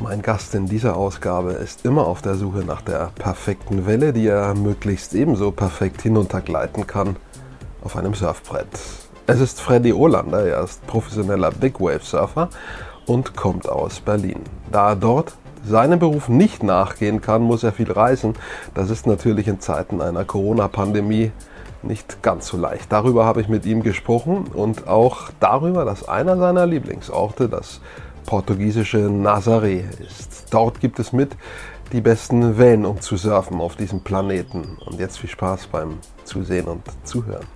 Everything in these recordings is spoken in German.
Mein Gast in dieser Ausgabe ist immer auf der Suche nach der perfekten Welle, die er möglichst ebenso perfekt hinuntergleiten kann auf einem Surfbrett. Es ist Freddy Olander, er ist professioneller Big Wave Surfer und kommt aus Berlin. Da er dort seinem Beruf nicht nachgehen kann, muss er viel reisen. Das ist natürlich in Zeiten einer Corona-Pandemie nicht ganz so leicht. Darüber habe ich mit ihm gesprochen und auch darüber, dass einer seiner Lieblingsorte das portugiesische Nazaré ist. Dort gibt es mit die besten Wellen, um zu surfen auf diesem Planeten. Und jetzt viel Spaß beim Zusehen und Zuhören.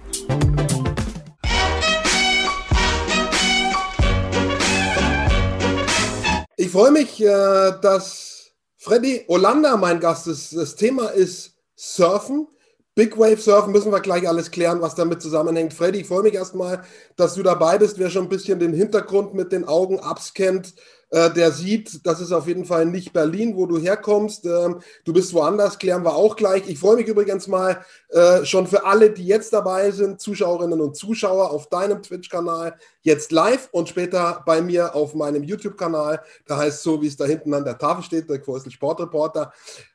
Ich freue mich, äh, dass Freddy Olander mein Gast ist. Das Thema ist Surfen. Big Wave Surfen müssen wir gleich alles klären, was damit zusammenhängt. Freddy, ich freue mich erstmal, dass du dabei bist. Wer schon ein bisschen den Hintergrund mit den Augen abscannt, äh, der sieht, das ist auf jeden Fall nicht Berlin, wo du herkommst. Ähm, du bist woanders, klären wir auch gleich. Ich freue mich übrigens mal äh, schon für alle, die jetzt dabei sind, Zuschauerinnen und Zuschauer auf deinem Twitch-Kanal, jetzt live und später bei mir auf meinem YouTube-Kanal. Da heißt so, wie es da hinten an der Tafel steht, der Quorsel Sportreporter.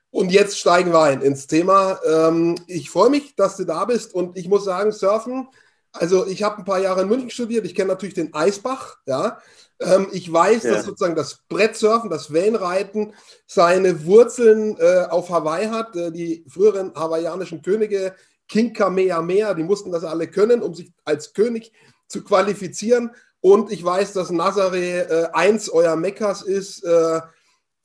Und jetzt steigen wir ein ins Thema. Ähm, ich freue mich, dass du da bist und ich muss sagen, Surfen, also ich habe ein paar Jahre in München studiert, ich kenne natürlich den Eisbach, ja. Ähm, ich weiß, ja. dass sozusagen das Brettsurfen, das Wellenreiten seine Wurzeln äh, auf Hawaii hat. Äh, die früheren hawaiianischen Könige, King Kamehameha, die mussten das alle können, um sich als König zu qualifizieren. Und ich weiß, dass Nazaré äh, eins eurer Mekkas ist. Äh,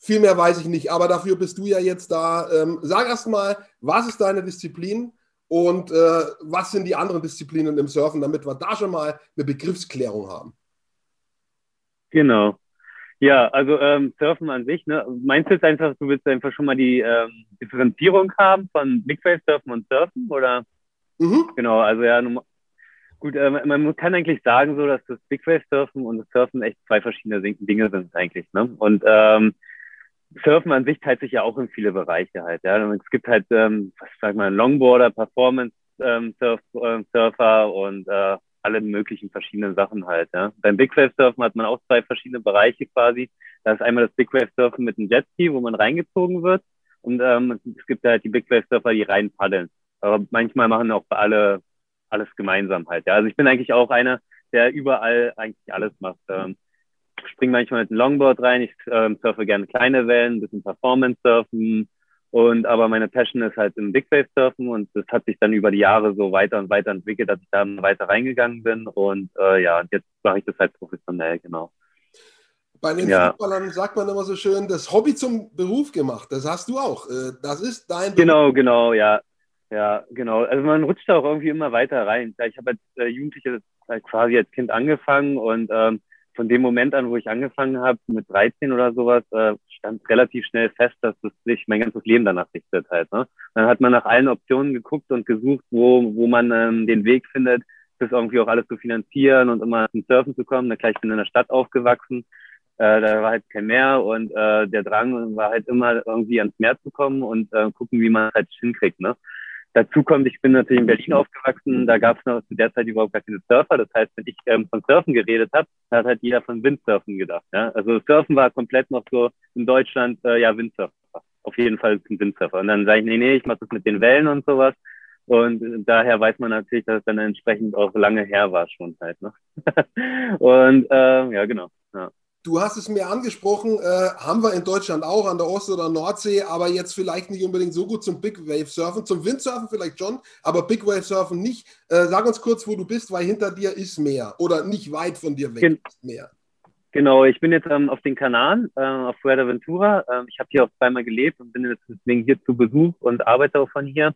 viel mehr weiß ich nicht, aber dafür bist du ja jetzt da. Ähm, sag erst mal, was ist deine Disziplin und äh, was sind die anderen Disziplinen im Surfen, damit wir da schon mal eine Begriffsklärung haben. Genau. Ja, also ähm, Surfen an sich, ne? Meinst du jetzt einfach, du willst einfach schon mal die ähm, Differenzierung haben von Big Wave Surfen und Surfen? Oder? Mhm. Genau, also ja, gut, äh, man kann eigentlich sagen, so, dass das Big Wave Surfen und das Surfen echt zwei verschiedene Dinge sind eigentlich. Ne? Und ähm, Surfen an sich teilt sich ja auch in viele Bereiche halt. Ja, es gibt halt, ähm, was sag mal, Longboarder, Performance ähm, Surf, äh, Surfer und äh, alle möglichen verschiedenen Sachen halt. Ja. Beim Big Wave Surfen hat man auch zwei verschiedene Bereiche quasi. Da ist einmal das Big Wave Surfen mit einem Jetski, wo man reingezogen wird. Und ähm, es gibt halt die Big Wave Surfer, die rein paddeln. Aber manchmal machen auch alle alles gemeinsam halt. Ja. Also ich bin eigentlich auch einer, der überall eigentlich alles macht. Ähm, springe manchmal mit einem Longboard rein. Ich ähm, surfe gerne kleine Wellen, ein bisschen Performance surfen, und aber meine Passion ist halt im Big Wave Surfen und das hat sich dann über die Jahre so weiter und weiter entwickelt, dass ich da weiter reingegangen bin. Und äh, ja, jetzt mache ich das halt professionell, genau. Bei den ja. Fußballern sagt man immer so schön, das Hobby zum Beruf gemacht. Das hast du auch. Äh, das ist dein Beruf. Genau, genau, ja. Ja, genau. Also man rutscht da auch irgendwie immer weiter rein. Ich habe als äh, Jugendliche halt quasi als Kind angefangen und ähm, von dem Moment an, wo ich angefangen habe, mit 13 oder sowas, äh, stand relativ schnell fest, dass es sich mein ganzes Leben danach richtet halt. Ne? Dann hat man nach allen Optionen geguckt und gesucht, wo, wo man ähm, den Weg findet, das irgendwie auch alles zu finanzieren und immer zum Surfen zu kommen. Na klar, ich bin in der Stadt aufgewachsen, äh, da war halt kein Meer und äh, der Drang war halt immer irgendwie ans Meer zu kommen und äh, gucken, wie man halt hinkriegt. Ne? Dazu kommt, ich bin natürlich in Berlin aufgewachsen, da gab es noch zu der Zeit überhaupt gar keine Surfer. Das heißt, wenn ich ähm, von Surfen geredet habe, hat halt jeder von Windsurfen gedacht. Ja? Also Surfen war komplett noch so in Deutschland, äh, ja, Windsurfer. Auf jeden Fall ein Windsurfer. Und dann sage ich, nee, nee, ich mache das mit den Wellen und sowas. Und daher weiß man natürlich, dass es dann entsprechend auch lange her war schon halt. Ne? und äh, ja, genau. Ja. Du hast es mir angesprochen, äh, haben wir in Deutschland auch an der Ost- oder Nordsee, aber jetzt vielleicht nicht unbedingt so gut zum Big Wave Surfen. Zum Windsurfen vielleicht schon, aber Big Wave Surfen nicht. Äh, sag uns kurz, wo du bist, weil hinter dir ist Meer oder nicht weit von dir weg Gen ist Meer. Genau, ich bin jetzt ähm, auf den Kanaren, äh, auf Fuerteventura. Ähm, ich habe hier auch zweimal gelebt und bin jetzt deswegen hier zu Besuch und arbeite auch von hier.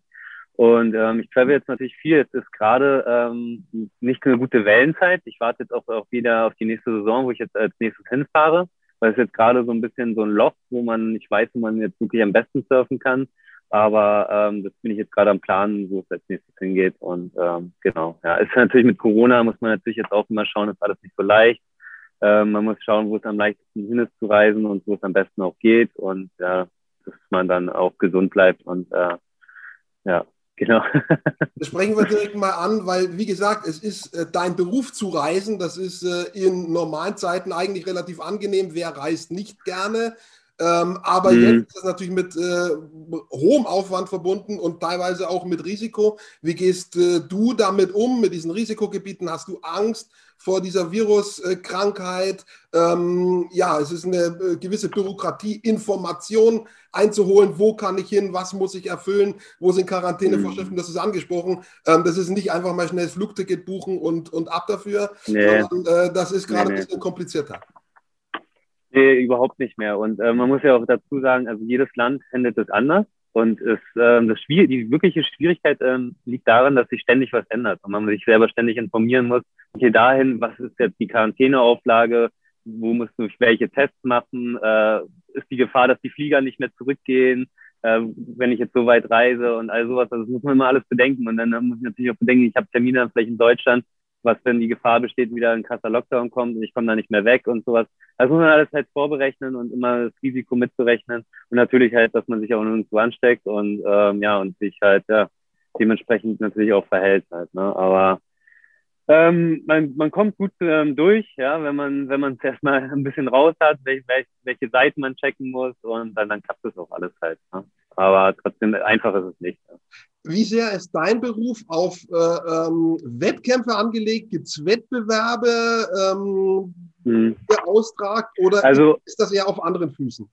Und ähm, ich travel jetzt natürlich viel. Es ist gerade ähm, nicht eine gute Wellenzeit. Ich warte jetzt auch, auch wieder auf die nächste Saison, wo ich jetzt als nächstes hinfahre, weil es jetzt gerade so ein bisschen so ein Loch, wo man nicht weiß, wo man jetzt wirklich am besten surfen kann. Aber ähm, das bin ich jetzt gerade am Planen, wo es als nächstes hingeht. Und ähm, genau, ja, ist natürlich mit Corona muss man natürlich jetzt auch immer schauen, ist alles nicht so leicht. Ähm, man muss schauen, wo es am leichtesten hin ist zu reisen und wo es am besten auch geht und ja, dass man dann auch gesund bleibt und äh, ja, Genau. das sprechen wir direkt mal an, weil, wie gesagt, es ist äh, dein Beruf zu reisen. Das ist äh, in normalen Zeiten eigentlich relativ angenehm. Wer reist nicht gerne? Ähm, aber mhm. jetzt ist das natürlich mit äh, hohem Aufwand verbunden und teilweise auch mit Risiko. Wie gehst äh, du damit um, mit diesen Risikogebieten? Hast du Angst vor dieser Viruskrankheit? Ähm, ja, es ist eine äh, gewisse Bürokratie, Information einzuholen. Wo kann ich hin? Was muss ich erfüllen? Wo sind Quarantänevorschriften? Mhm. Das ist angesprochen. Ähm, das ist nicht einfach mal schnell das Flugticket buchen und, und ab dafür, nee. sondern äh, das ist gerade nee, nee. ein bisschen komplizierter. Nee, überhaupt nicht mehr. Und äh, man muss ja auch dazu sagen, also jedes Land handelt es anders. Und es, ähm, das Schwier die wirkliche Schwierigkeit ähm, liegt darin, dass sich ständig was ändert und man sich selber ständig informieren muss. Okay, dahin, was ist jetzt die Quarantäneauflage? Wo musst du welche Tests machen? Äh, ist die Gefahr, dass die Flieger nicht mehr zurückgehen, äh, wenn ich jetzt so weit reise und all sowas? Also das muss man immer alles bedenken. Und dann, muss ich natürlich auch bedenken, ich habe Termine vielleicht in Deutschland, was, wenn die Gefahr besteht, wieder ein krasser Lockdown kommt und ich komme da nicht mehr weg und sowas. Das muss man alles halt vorberechnen und immer das Risiko mitberechnen und natürlich halt, dass man sich auch nirgendwo ansteckt und ähm, ja, und sich halt ja, dementsprechend natürlich auch verhält halt. Ne? Aber ähm, man, man kommt gut ähm, durch, ja, wenn man wenn man es erstmal ein bisschen raus hat, welche, welche Seiten man checken muss und dann, dann klappt das auch alles halt. Ne? Aber trotzdem einfach ist es nicht. Ja. Wie sehr ist dein Beruf auf äh, ähm, Wettkämpfe angelegt? Gibt es Wettbewerbe, ähm, hm. austragt oder also, ist das eher auf anderen Füßen?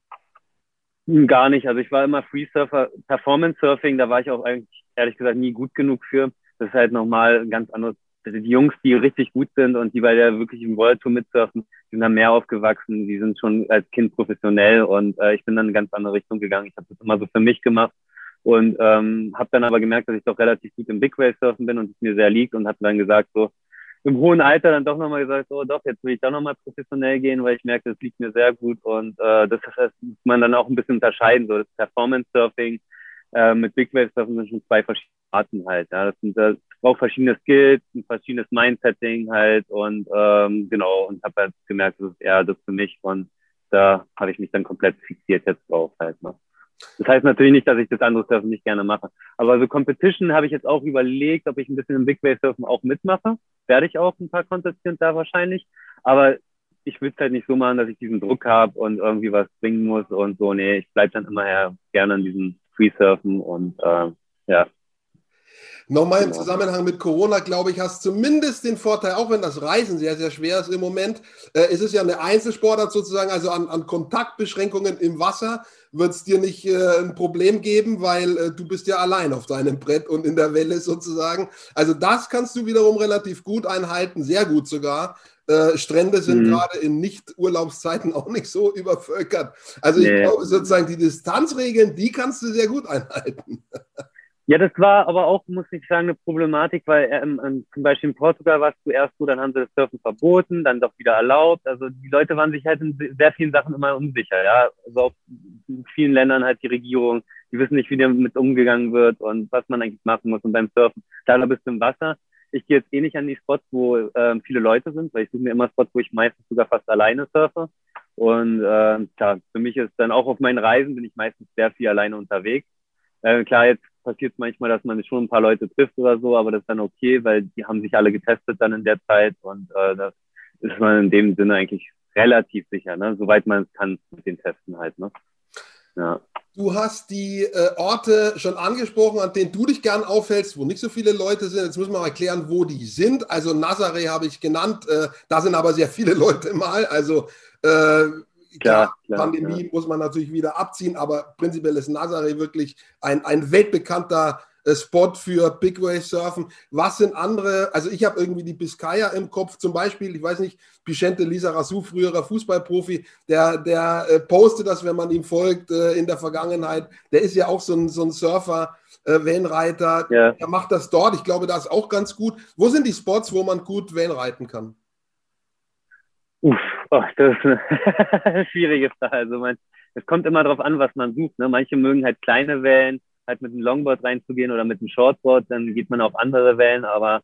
Hm, gar nicht. Also ich war immer Freesurfer, Performance Surfing, da war ich auch eigentlich ehrlich gesagt nie gut genug für. Das ist halt nochmal ein ganz anderes. Also die Jungs, die richtig gut sind und die bei der wirklich im World Tour mitsurfen, die sind da mehr aufgewachsen, die sind schon als Kind professionell und äh, ich bin dann in eine ganz andere Richtung gegangen. Ich habe das immer so für mich gemacht und ähm, habe dann aber gemerkt, dass ich doch relativ gut im Big Wave Surfen bin und es mir sehr liegt und habe dann gesagt, so im hohen Alter dann doch nochmal gesagt, so doch, jetzt will ich doch nochmal professionell gehen, weil ich merke, das liegt mir sehr gut und äh, das, das muss man dann auch ein bisschen unterscheiden. So das Performance Surfing äh, mit Big Wave Surfen sind schon zwei verschiedene Arten halt. Ja. Das, sind, das braucht verschiedene Skills, ein verschiedenes Mindsetting halt und ähm, genau und habe halt gemerkt, das ist eher das für mich und da habe ich mich dann komplett fixiert jetzt drauf halt. Ne? Das heißt natürlich nicht, dass ich das andere Surfen nicht gerne mache. Aber so Competition habe ich jetzt auch überlegt, ob ich ein bisschen im Big Wave Surfen auch mitmache. Werde ich auch ein paar Contests da wahrscheinlich. Aber ich will es halt nicht so machen, dass ich diesen Druck habe und irgendwie was bringen muss und so. Nee, ich bleibe dann immer gerne an diesem Free Surfen und äh, ja, Nochmal im genau. Zusammenhang mit Corona, glaube ich, hast zumindest den Vorteil, auch wenn das Reisen sehr, sehr schwer ist im Moment, äh, ist es ja eine Einzelsportart sozusagen, also an, an Kontaktbeschränkungen im Wasser wird es dir nicht äh, ein Problem geben, weil äh, du bist ja allein auf deinem Brett und in der Welle sozusagen. Also das kannst du wiederum relativ gut einhalten, sehr gut sogar. Äh, Strände sind mhm. gerade in Nicht-Urlaubszeiten auch nicht so übervölkert. Also nee. ich glaube sozusagen, die Distanzregeln, die kannst du sehr gut einhalten. Ja, das war aber auch, muss ich sagen, eine Problematik, weil ähm, ähm, zum Beispiel in Portugal war es zuerst so, dann haben sie das Surfen verboten, dann doch wieder erlaubt. Also die Leute waren sich halt in sehr vielen Sachen immer unsicher, ja. Also auch in vielen Ländern halt die Regierung, die wissen nicht, wie damit umgegangen wird und was man eigentlich machen muss. Und beim Surfen, klar, bist du im Wasser. Ich gehe jetzt eh nicht an die Spots, wo ähm, viele Leute sind, weil ich suche mir immer Spots, wo ich meistens sogar fast alleine surfe. Und äh, klar, für mich ist dann auch auf meinen Reisen bin ich meistens sehr viel alleine unterwegs. Äh, klar, jetzt passiert manchmal, dass man schon ein paar Leute trifft oder so, aber das ist dann okay, weil die haben sich alle getestet dann in der Zeit und äh, das ist man in dem Sinne eigentlich relativ sicher, ne? soweit man es kann mit den Testen halt. Ne? Ja. Du hast die äh, Orte schon angesprochen, an denen du dich gern aufhältst, wo nicht so viele Leute sind. Jetzt müssen wir mal erklären, wo die sind. Also Nazaré habe ich genannt, äh, da sind aber sehr viele Leute mal. Also äh, Klar, klar, Pandemie ja. muss man natürlich wieder abziehen, aber prinzipiell ist Nazaré wirklich ein, ein weltbekannter äh, Spot für Big Wave Surfen. Was sind andere? Also ich habe irgendwie die Biscaya im Kopf zum Beispiel. Ich weiß nicht, Vicente Lisa Rassou, früherer Fußballprofi, der, der äh, postet das, wenn man ihm folgt äh, in der Vergangenheit. Der ist ja auch so ein, so ein Surfer, äh, Wellenreiter. Ja. Der macht das dort. Ich glaube, das ist auch ganz gut. Wo sind die Spots, wo man gut Wellenreiten kann? Uff, oh, das ist eine schwierige Frage. Also man, es kommt immer darauf an, was man sucht. Ne? Manche mögen halt kleine Wellen, halt mit einem Longboard reinzugehen oder mit einem Shortboard, dann geht man auf andere Wellen, aber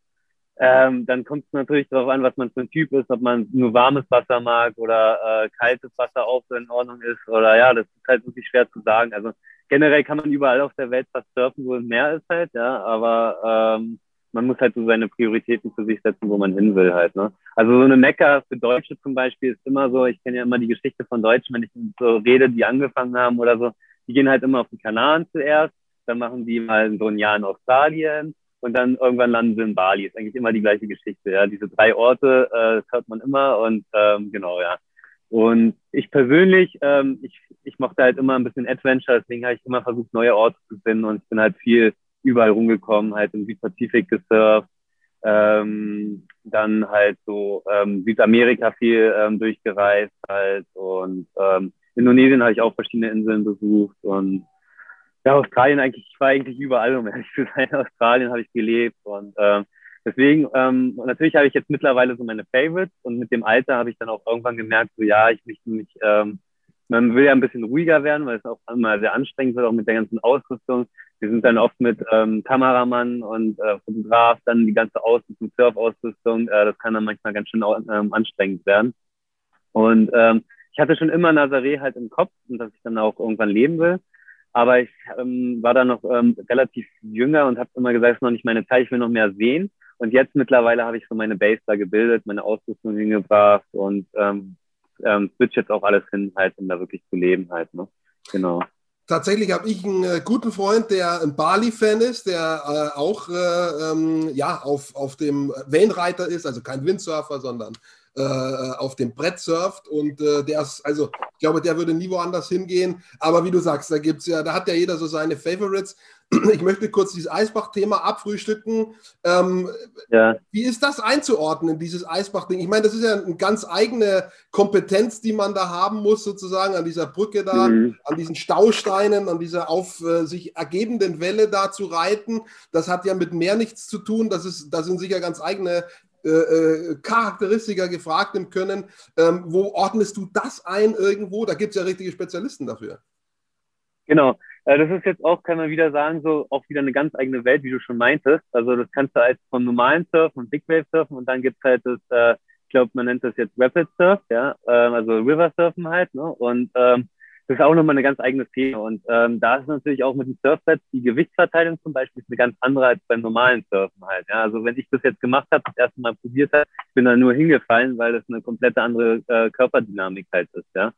ähm, dann kommt es natürlich darauf an, was man für ein Typ ist, ob man nur warmes Wasser mag oder äh, kaltes Wasser auch so in Ordnung ist oder ja, das ist halt wirklich schwer zu sagen. Also generell kann man überall auf der Welt was surfen, wo es mehr ist halt, ja, aber ähm, man muss halt so seine Prioritäten für sich setzen, wo man hin will halt. Ne? Also so eine Mecca für Deutsche zum Beispiel ist immer so, ich kenne ja immer die Geschichte von Deutschen, wenn ich so rede, die angefangen haben oder so, die gehen halt immer auf die Kanaren zuerst, dann machen die mal so ein Jahr in Australien und dann irgendwann landen sie in Bali. Ist eigentlich immer die gleiche Geschichte. Ja, diese drei Orte äh, hört man immer und ähm, genau ja. Und ich persönlich, ähm, ich, ich mochte halt immer ein bisschen Adventure, deswegen habe ich immer versucht, neue Orte zu finden und ich bin halt viel überall rumgekommen, halt im Südpazifik gesurft, ähm, dann halt so ähm, Südamerika viel ähm, durchgereist halt und ähm, Indonesien habe ich auch verschiedene Inseln besucht und ja, Australien eigentlich, ich war eigentlich überall, um ehrlich zu sein. Australien habe ich gelebt und ähm, deswegen, ähm, natürlich habe ich jetzt mittlerweile so meine Favorites und mit dem Alter habe ich dann auch irgendwann gemerkt, so ja, ich möchte mich, ähm, man will ja ein bisschen ruhiger werden, weil es auch immer sehr anstrengend wird, auch mit der ganzen Ausrüstung. Wir sind dann oft mit ähm, Kameramann und äh, Fotograf, dann die ganze Ausrüstung, Surfausrüstung, äh, das kann dann manchmal ganz schön ähm, anstrengend werden. Und ähm, ich hatte schon immer Nazaré halt im Kopf und dass ich dann auch irgendwann leben will. Aber ich ähm, war dann noch ähm, relativ jünger und habe immer gesagt, es ist noch nicht meine Zeit, ich will noch mehr sehen. Und jetzt mittlerweile habe ich so meine Base da gebildet, meine Ausrüstung hingebracht und ähm, ähm, switch jetzt auch alles hin, halt, um da wirklich zu leben halt. Ne? Genau. Tatsächlich habe ich einen äh, guten Freund, der ein Bali-Fan ist, der äh, auch äh, ähm, ja, auf, auf dem Wellenreiter ist, also kein Windsurfer, sondern äh, auf dem Brett surft und äh, der ist, also ich glaube, der würde nie woanders hingehen. Aber wie du sagst, da gibt's ja, da hat ja jeder so seine Favorites. Ich möchte kurz dieses Eisbach-Thema abfrühstücken. Ähm, ja. Wie ist das einzuordnen, dieses Eisbach-Ding? Ich meine, das ist ja eine ganz eigene Kompetenz, die man da haben muss, sozusagen an dieser Brücke da, mhm. an diesen Stausteinen, an dieser auf äh, sich ergebenden Welle da zu reiten. Das hat ja mit mehr nichts zu tun. Das, ist, das sind sicher ganz eigene äh, äh, Charakteristika gefragt im Können. Ähm, wo ordnest du das ein irgendwo? Da gibt es ja richtige Spezialisten dafür. Genau. Äh, das ist jetzt auch, kann man wieder sagen, so auch wieder eine ganz eigene Welt, wie du schon meintest. Also das kannst du als vom normalen Surfen und Big Wave Surfen und dann gibt es halt das, äh, ich glaube, man nennt das jetzt Rapid Surf, ja, ähm, also River Surfen halt, ne? Und ähm, das ist auch nochmal eine ganz eigene Szene. Und ähm, da ist natürlich auch mit dem Surfbrett die Gewichtsverteilung zum Beispiel eine ganz andere als beim normalen Surfen halt. Ja? Also wenn ich das jetzt gemacht habe, das erste Mal probiert habe, bin da nur hingefallen, weil das eine komplette andere äh, Körperdynamik halt ist, ja.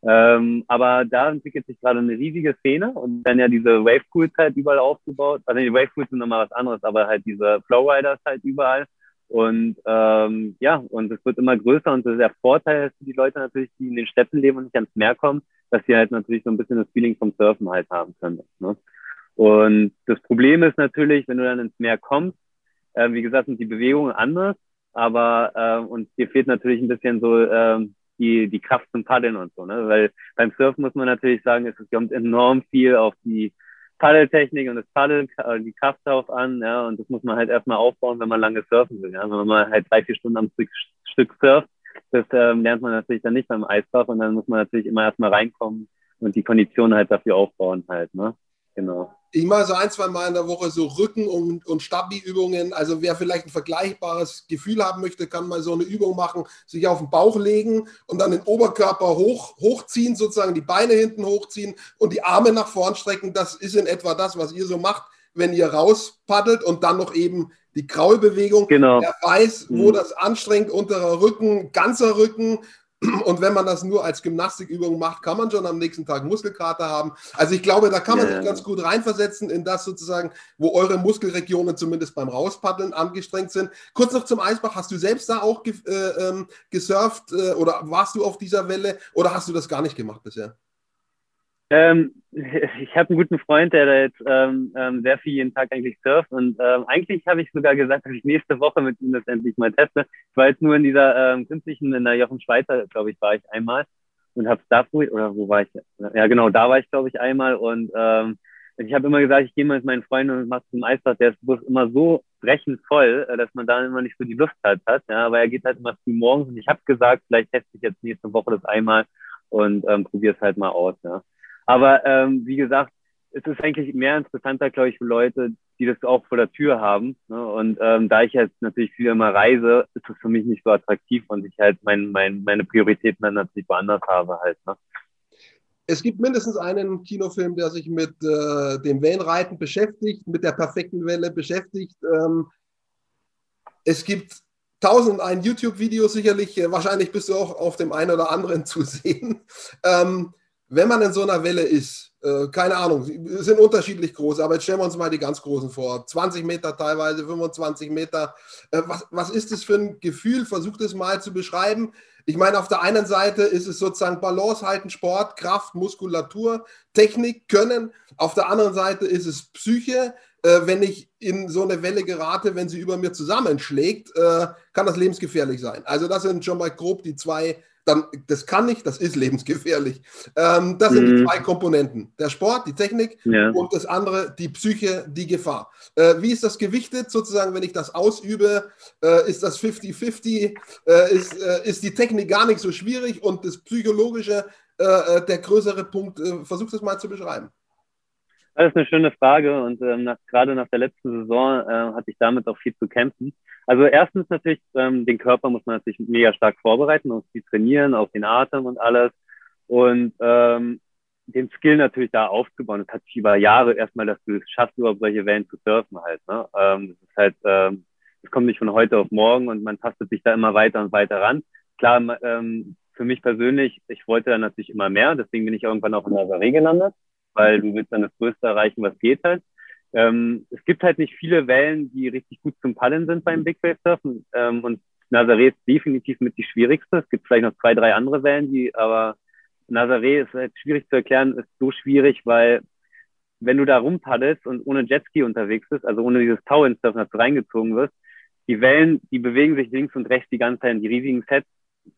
Ähm, aber da entwickelt sich gerade eine riesige Szene und dann ja diese Wave Pools halt überall aufgebaut. Also die Wave Pools sind nochmal was anderes, aber halt diese Flowriders halt überall. Und ähm, ja, und es wird immer größer und der Vorteil ist für die Leute natürlich, die in den Städten leben und nicht ans Meer kommen, dass sie halt natürlich so ein bisschen das Feeling vom Surfen halt haben können. Ne? Und das Problem ist natürlich, wenn du dann ins Meer kommst, äh, wie gesagt, sind die Bewegungen anders, aber äh, und dir fehlt natürlich ein bisschen so äh, die, die Kraft zum Paddeln und so, ne? Weil beim Surfen muss man natürlich sagen, es kommt enorm viel auf die Paddeltechnik und das Paddeln, äh, die Kraft darauf an, ja, und das muss man halt erstmal aufbauen, wenn man lange surfen will, ja. Wenn man halt drei, vier Stunden am Stück, Stück surft, das ähm, lernt man natürlich dann nicht beim Eisbach und dann muss man natürlich immer erstmal reinkommen und die Konditionen halt dafür aufbauen halt, ne? Genau. Ich mache so ein, zwei Mal in der Woche so Rücken- und, und Stabi-Übungen. Also wer vielleicht ein vergleichbares Gefühl haben möchte, kann mal so eine Übung machen, sich auf den Bauch legen und dann den Oberkörper hoch, hochziehen, sozusagen die Beine hinten hochziehen und die Arme nach vorn strecken. Das ist in etwa das, was ihr so macht, wenn ihr rauspaddelt und dann noch eben die Kraulbewegung. Genau. Er weiß, wo mhm. das anstrengt, unterer Rücken, ganzer Rücken, und wenn man das nur als Gymnastikübung macht, kann man schon am nächsten Tag Muskelkater haben. Also ich glaube, da kann man ja. sich ganz gut reinversetzen in das sozusagen, wo eure Muskelregionen zumindest beim Rauspaddeln angestrengt sind. Kurz noch zum Eisbach, hast du selbst da auch ge äh, ähm, gesurft äh, oder warst du auf dieser Welle oder hast du das gar nicht gemacht bisher? Ähm, ich habe einen guten Freund, der da jetzt ähm, ähm, sehr viel jeden Tag eigentlich surft und ähm, eigentlich habe ich sogar gesagt, dass ich nächste Woche mit ihm das endlich mal teste. Ich war jetzt nur in dieser ähm, künstlichen, in der Jochen Schweizer, glaube ich, war ich einmal und habe da oder wo war ich? Ja, genau, da war ich, glaube ich, einmal und ähm, ich habe immer gesagt, ich gehe mal mit meinen Freunden und mache zum Eisbad. Der ist Bus immer so brechend voll, äh, dass man da immer nicht so die Lust halt hat. Ja, aber er geht halt immer früh morgens und ich habe gesagt, vielleicht teste ich jetzt nächste Woche das einmal und ähm, probiere es halt mal aus. Ja. Aber ähm, wie gesagt, es ist eigentlich mehr interessanter, glaube ich, für Leute, die das auch vor der Tür haben. Ne? Und ähm, da ich jetzt natürlich viel immer reise, ist es für mich nicht so attraktiv und ich halt mein, mein, meine Prioritäten dann natürlich woanders habe halt. Ne? es gibt mindestens einen Kinofilm, der sich mit äh, dem Wellenreiten beschäftigt, mit der perfekten Welle beschäftigt. Ähm, es gibt tausend ein YouTube-Video sicherlich, äh, wahrscheinlich bist du auch auf dem einen oder anderen zu sehen. Ähm, wenn man in so einer Welle ist, äh, keine Ahnung, sind unterschiedlich groß, aber jetzt stellen wir uns mal die ganz großen vor. 20 Meter teilweise, 25 Meter. Äh, was, was ist das für ein Gefühl? Versucht es mal zu beschreiben. Ich meine, auf der einen Seite ist es sozusagen Balance halten, Sport, Kraft, Muskulatur, Technik, Können. Auf der anderen Seite ist es Psyche. Äh, wenn ich in so eine Welle gerate, wenn sie über mir zusammenschlägt, äh, kann das lebensgefährlich sein. Also das sind schon mal grob die zwei dann, das kann nicht, das ist lebensgefährlich. Ähm, das sind mhm. die zwei Komponenten. Der Sport, die Technik ja. und das andere, die Psyche, die Gefahr. Äh, wie ist das gewichtet sozusagen, wenn ich das ausübe? Äh, ist das 50-50? Äh, ist, äh, ist die Technik gar nicht so schwierig und das Psychologische äh, äh, der größere Punkt? versuch das mal zu beschreiben. Das ist eine schöne Frage und ähm, nach, gerade nach der letzten Saison äh, hatte ich damit auch viel zu kämpfen. Also erstens natürlich, ähm, den Körper muss man natürlich mega stark vorbereiten, auf die trainieren, auf den Atem und alles. Und ähm, den Skill natürlich da aufzubauen. Das hat sich über Jahre erstmal, dass du es schaffst, überhaupt solche Wellen zu surfen halt. Ne? Ähm, das ist halt, ähm, das kommt nicht von heute auf morgen und man tastet sich da immer weiter und weiter ran. Klar, ähm, für mich persönlich, ich wollte dann natürlich immer mehr, deswegen bin ich irgendwann auch in der Serie gelandet weil du willst dann das Größte erreichen, was geht halt. Ähm, es gibt halt nicht viele Wellen, die richtig gut zum Paddeln sind beim Big Wave Surfen. Ähm, und Nazaré ist definitiv mit die schwierigste. Es gibt vielleicht noch zwei, drei andere Wellen, die, aber Nazaré ist halt schwierig zu erklären, ist so schwierig, weil wenn du da rumpaddelst und ohne Jetski unterwegs bist, also ohne dieses Tau ins Surfen, dass du reingezogen wirst, die Wellen, die bewegen sich links und rechts die ganze Zeit in die riesigen Sets.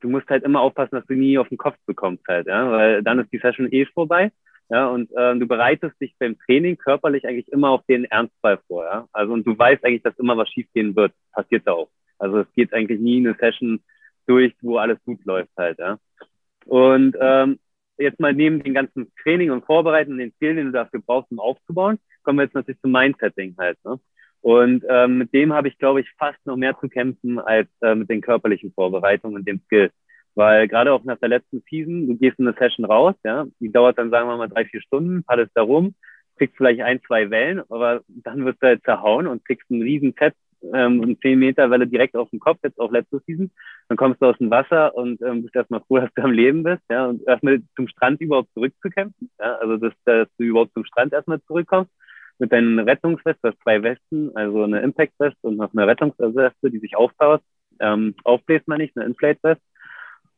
Du musst halt immer aufpassen, dass du nie auf den Kopf bekommst halt, ja, weil dann ist die Session eh vorbei. Ja, und äh, du bereitest dich beim Training körperlich eigentlich immer auf den Ernstfall vor. Ja? Also und du weißt eigentlich, dass immer was schiefgehen wird. Passiert da auch. Also es geht eigentlich nie eine Session durch, wo alles gut läuft halt. Ja? Und ähm, jetzt mal neben den ganzen Training und Vorbereiten und den Skill, den du dafür brauchst, um aufzubauen, kommen wir jetzt natürlich zum Mindsetting halt. Ne? Und ähm, mit dem habe ich, glaube ich, fast noch mehr zu kämpfen als äh, mit den körperlichen Vorbereitungen und dem Skill. Weil gerade auch nach der letzten Season, du gehst in eine Session raus, ja, die dauert dann, sagen wir mal, drei, vier Stunden, paddelst da rum, kriegst vielleicht ein, zwei Wellen, aber dann wirst du halt zerhauen und kriegst einen riesen Set, ähm, und 10 Meter Welle direkt auf den Kopf, jetzt auch letzte Season. Dann kommst du aus dem Wasser und ähm, bist erstmal froh, dass du am Leben bist, ja, und erstmal zum Strand überhaupt zurückzukämpfen, ja, also dass, dass du überhaupt zum Strand erstmal zurückkommst mit deinen Rettungswest, du hast zwei Westen, also eine Impact-West und noch eine Rettungsweste, die sich aufbaut, ähm, aufbläst man nicht, eine Inflate-West.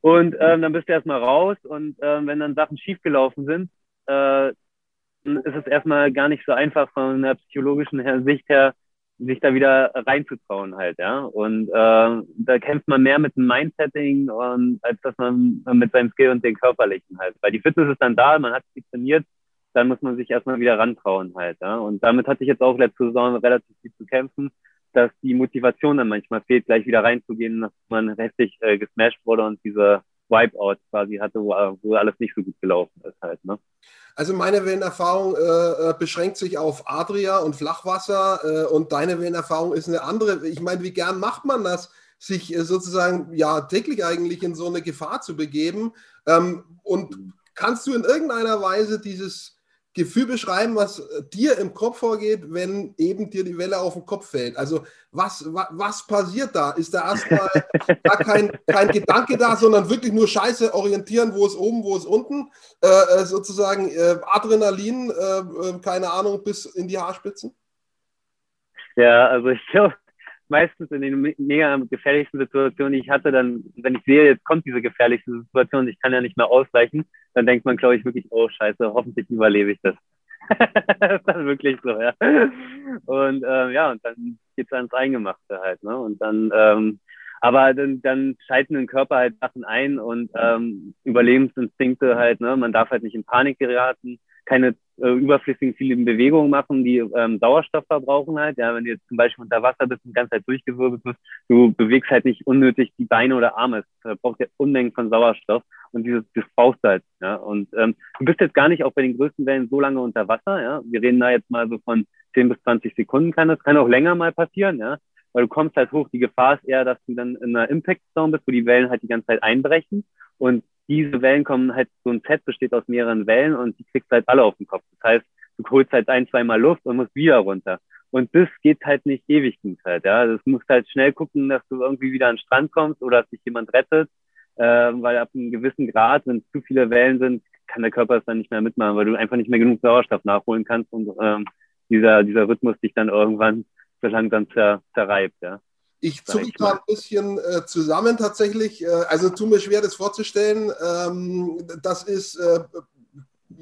Und ähm, dann bist du erstmal raus und ähm, wenn dann Sachen schiefgelaufen sind, äh, ist es erstmal gar nicht so einfach von der psychologischen Sicht her, sich da wieder reinzutrauen halt, ja. Und äh, da kämpft man mehr mit dem Mindsetting und als dass man mit seinem Skill und den körperlichen halt. Weil die Fitness ist dann da, man hat sich trainiert, dann muss man sich erstmal wieder rantrauen halt, ja. Und damit hatte ich jetzt auch letzte Saison relativ viel zu kämpfen dass die Motivation dann manchmal fehlt, gleich wieder reinzugehen, dass man richtig äh, gesmashed wurde und diese Wipeout quasi hatte, wo, wo alles nicht so gut gelaufen ist halt. Ne? Also meine Wellenerfahrung äh, äh, beschränkt sich auf Adria und Flachwasser äh, und deine Wellenerfahrung ist eine andere. Ich meine, wie gern macht man das, sich äh, sozusagen ja täglich eigentlich in so eine Gefahr zu begeben? Ähm, und kannst du in irgendeiner Weise dieses Gefühl beschreiben, was äh, dir im Kopf vorgeht, wenn eben dir die Welle auf den Kopf fällt. Also was, was, was passiert da? Ist da erstmal gar kein, kein Gedanke da, sondern wirklich nur Scheiße orientieren, wo ist oben, wo ist unten? Äh, äh sozusagen äh, Adrenalin, äh, äh, keine Ahnung, bis in die Haarspitzen? Ja, also ich glaube, meistens in den mega gefährlichsten Situationen, die ich hatte, dann, wenn ich sehe, jetzt kommt diese gefährlichste Situation, ich kann ja nicht mehr ausweichen, dann denkt man, glaube ich, wirklich, oh Scheiße, hoffentlich überlebe ich das. das ist dann wirklich so, ja. Und ähm, ja, und dann geht's ans Eingemachte halt, ne? Und dann, ähm, aber dann, dann schalten den Körper halt Sachen ein und ähm, Überlebensinstinkte halt, ne? Man darf halt nicht in Panik geraten keine äh, überflüssigen vielen Bewegungen machen, die ähm, Sauerstoff verbrauchen halt. Ja, wenn du jetzt zum Beispiel unter Wasser bist und die ganze Zeit durchgewirbelt bist, du bewegst halt nicht unnötig die Beine oder Arme. Es braucht ja Unmengen von Sauerstoff und dieses, das brauchst du halt. Ja, und ähm, du bist jetzt gar nicht auch bei den größten Wellen so lange unter Wasser. Ja, wir reden da jetzt mal so von 10 bis 20 Sekunden kann das, kann auch länger mal passieren. Ja, weil du kommst halt hoch. Die Gefahr ist eher, dass du dann in einer Impact Zone bist, wo die Wellen halt die ganze Zeit einbrechen und diese Wellen kommen halt, so ein Set besteht aus mehreren Wellen und die kriegst halt alle auf den Kopf. Das heißt, du holst halt ein, zweimal Luft und musst wieder runter. Und das geht halt nicht ewig halt, ja. Das musst halt schnell gucken, dass du irgendwie wieder an den Strand kommst oder dass dich jemand rettet, äh, weil ab einem gewissen Grad, wenn zu viele Wellen sind, kann der Körper es dann nicht mehr mitmachen, weil du einfach nicht mehr genug Sauerstoff nachholen kannst und ähm, dieser, dieser Rhythmus dich dann irgendwann so langsam zer, zerreibt, ja. Ich zucke gerade ein bisschen äh, zusammen tatsächlich. Äh, also tut mir schwer, das vorzustellen. Ähm, das ist äh,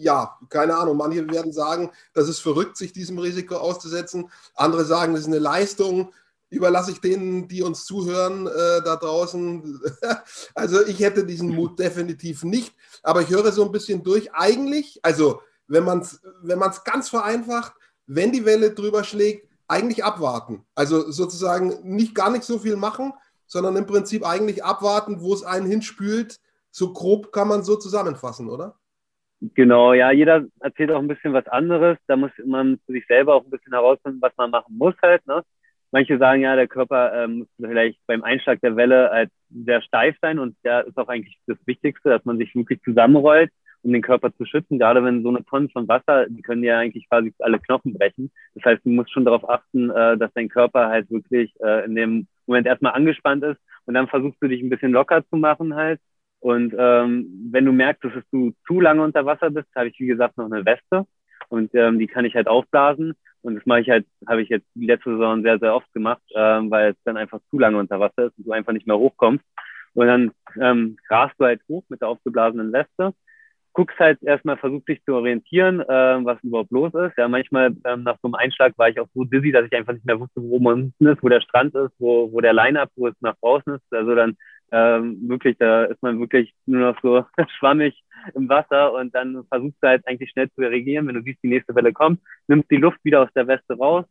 ja, keine Ahnung, manche werden sagen, das ist verrückt, sich diesem Risiko auszusetzen. Andere sagen, das ist eine Leistung. Überlasse ich denen, die uns zuhören, äh, da draußen. also ich hätte diesen Mut definitiv nicht. Aber ich höre so ein bisschen durch. Eigentlich, also wenn man es wenn ganz vereinfacht, wenn die Welle drüber schlägt, eigentlich abwarten. Also sozusagen nicht gar nicht so viel machen, sondern im Prinzip eigentlich abwarten, wo es einen hinspült. So grob kann man so zusammenfassen, oder? Genau, ja, jeder erzählt auch ein bisschen was anderes. Da muss man für sich selber auch ein bisschen herausfinden, was man machen muss halt. Ne? Manche sagen ja, der Körper ähm, muss vielleicht beim Einschlag der Welle halt sehr steif sein und da ist auch eigentlich das Wichtigste, dass man sich wirklich zusammenrollt, um den Körper zu schützen. Gerade wenn so eine Tonne von Wasser, die können ja eigentlich quasi alle Knochen brechen. Das heißt, du musst schon darauf achten, äh, dass dein Körper halt wirklich äh, in dem Moment erstmal angespannt ist und dann versuchst du dich ein bisschen locker zu machen halt und ähm, wenn du merkst, dass du zu lange unter Wasser bist, habe ich wie gesagt noch eine Weste und ähm, die kann ich halt aufblasen. Und das mache ich halt, habe ich jetzt die letzte Saison sehr, sehr oft gemacht, ähm, weil es dann einfach zu lange unter Wasser ist und du einfach nicht mehr hochkommst. Und dann ähm, rast du halt hoch mit der aufgeblasenen Weste, guckst halt erstmal, versuchst dich zu orientieren, äh, was überhaupt los ist. Ja, manchmal ähm, nach so einem Einschlag war ich auch so dizzy, dass ich einfach nicht mehr wusste, wo man ist, wo der Strand ist, wo, wo der Line-Up, wo es nach draußen ist. Also dann ähm, wirklich, da ist man wirklich nur noch so schwammig im Wasser und dann versuchst du halt eigentlich schnell zu reagieren, wenn du siehst, die nächste Welle kommt, nimmst die Luft wieder aus der Weste raus,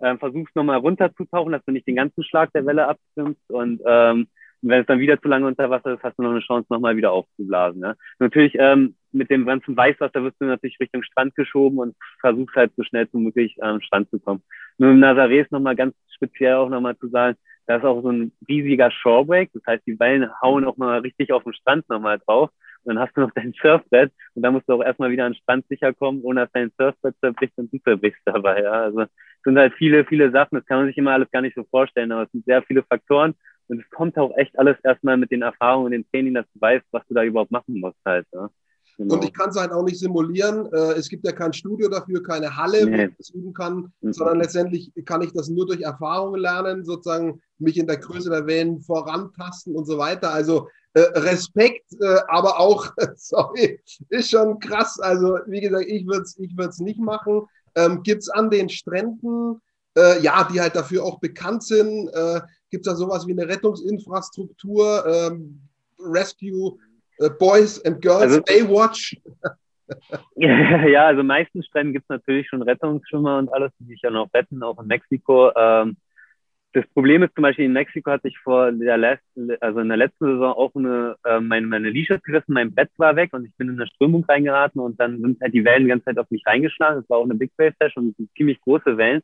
ähm, versuchst nochmal runterzutauchen, dass du nicht den ganzen Schlag der Welle abstimmst und ähm, wenn es dann wieder zu lange unter Wasser ist, hast du noch eine Chance, nochmal wieder aufzublasen. Ne? Natürlich ähm, mit dem ganzen Weißwasser wirst du natürlich Richtung Strand geschoben und versuchst halt so schnell wie möglich am ähm, Strand zu kommen. Nur im Nazaré ist nochmal ganz speziell auch nochmal zu sagen, da ist auch so ein riesiger Shorebreak. Das heißt, die Wellen hauen auch mal richtig auf den Strand nochmal drauf. Und dann hast du noch dein Surfbrett und dann musst du auch erstmal wieder an den Strand sicher kommen, ohne dass dein Surfbrett zerbricht und du zerbrichst dabei. Ja. Also sind halt viele, viele Sachen. Das kann man sich immer alles gar nicht so vorstellen, aber es sind sehr viele Faktoren. Und es kommt auch echt alles erstmal mit den Erfahrungen und den Training, dass du weißt, was du da überhaupt machen musst halt. Ja. Genau. Und ich kann es halt auch nicht simulieren. Äh, es gibt ja kein Studio dafür, keine Halle, nee. wo ich das üben kann, mhm. sondern letztendlich kann ich das nur durch Erfahrung lernen, sozusagen mich in der Größe der Wellen vorantasten und so weiter. Also äh, Respekt, äh, aber auch, sorry, ist schon krass. Also wie gesagt, ich würde es ich nicht machen. Ähm, gibt es an den Stränden, äh, ja, die halt dafür auch bekannt sind, äh, gibt es da sowas wie eine Rettungsinfrastruktur, ähm, Rescue äh, Boys and Girls, also, Baywatch. ja, also meistens Stränden gibt es natürlich schon Rettungsschwimmer und alles, die sich ja noch retten, auch in Mexiko. Ähm, das Problem ist zum Beispiel in Mexiko hatte ich vor der letzten, also in der letzten Saison auch eine, äh, meine, meine Leashes gerissen, mein Bett war weg und ich bin in eine Strömung reingeraten und dann sind halt die Wellen die ganze Zeit auf mich reingeschlagen. Das war auch eine Big Wave Session und ziemlich große Wellen.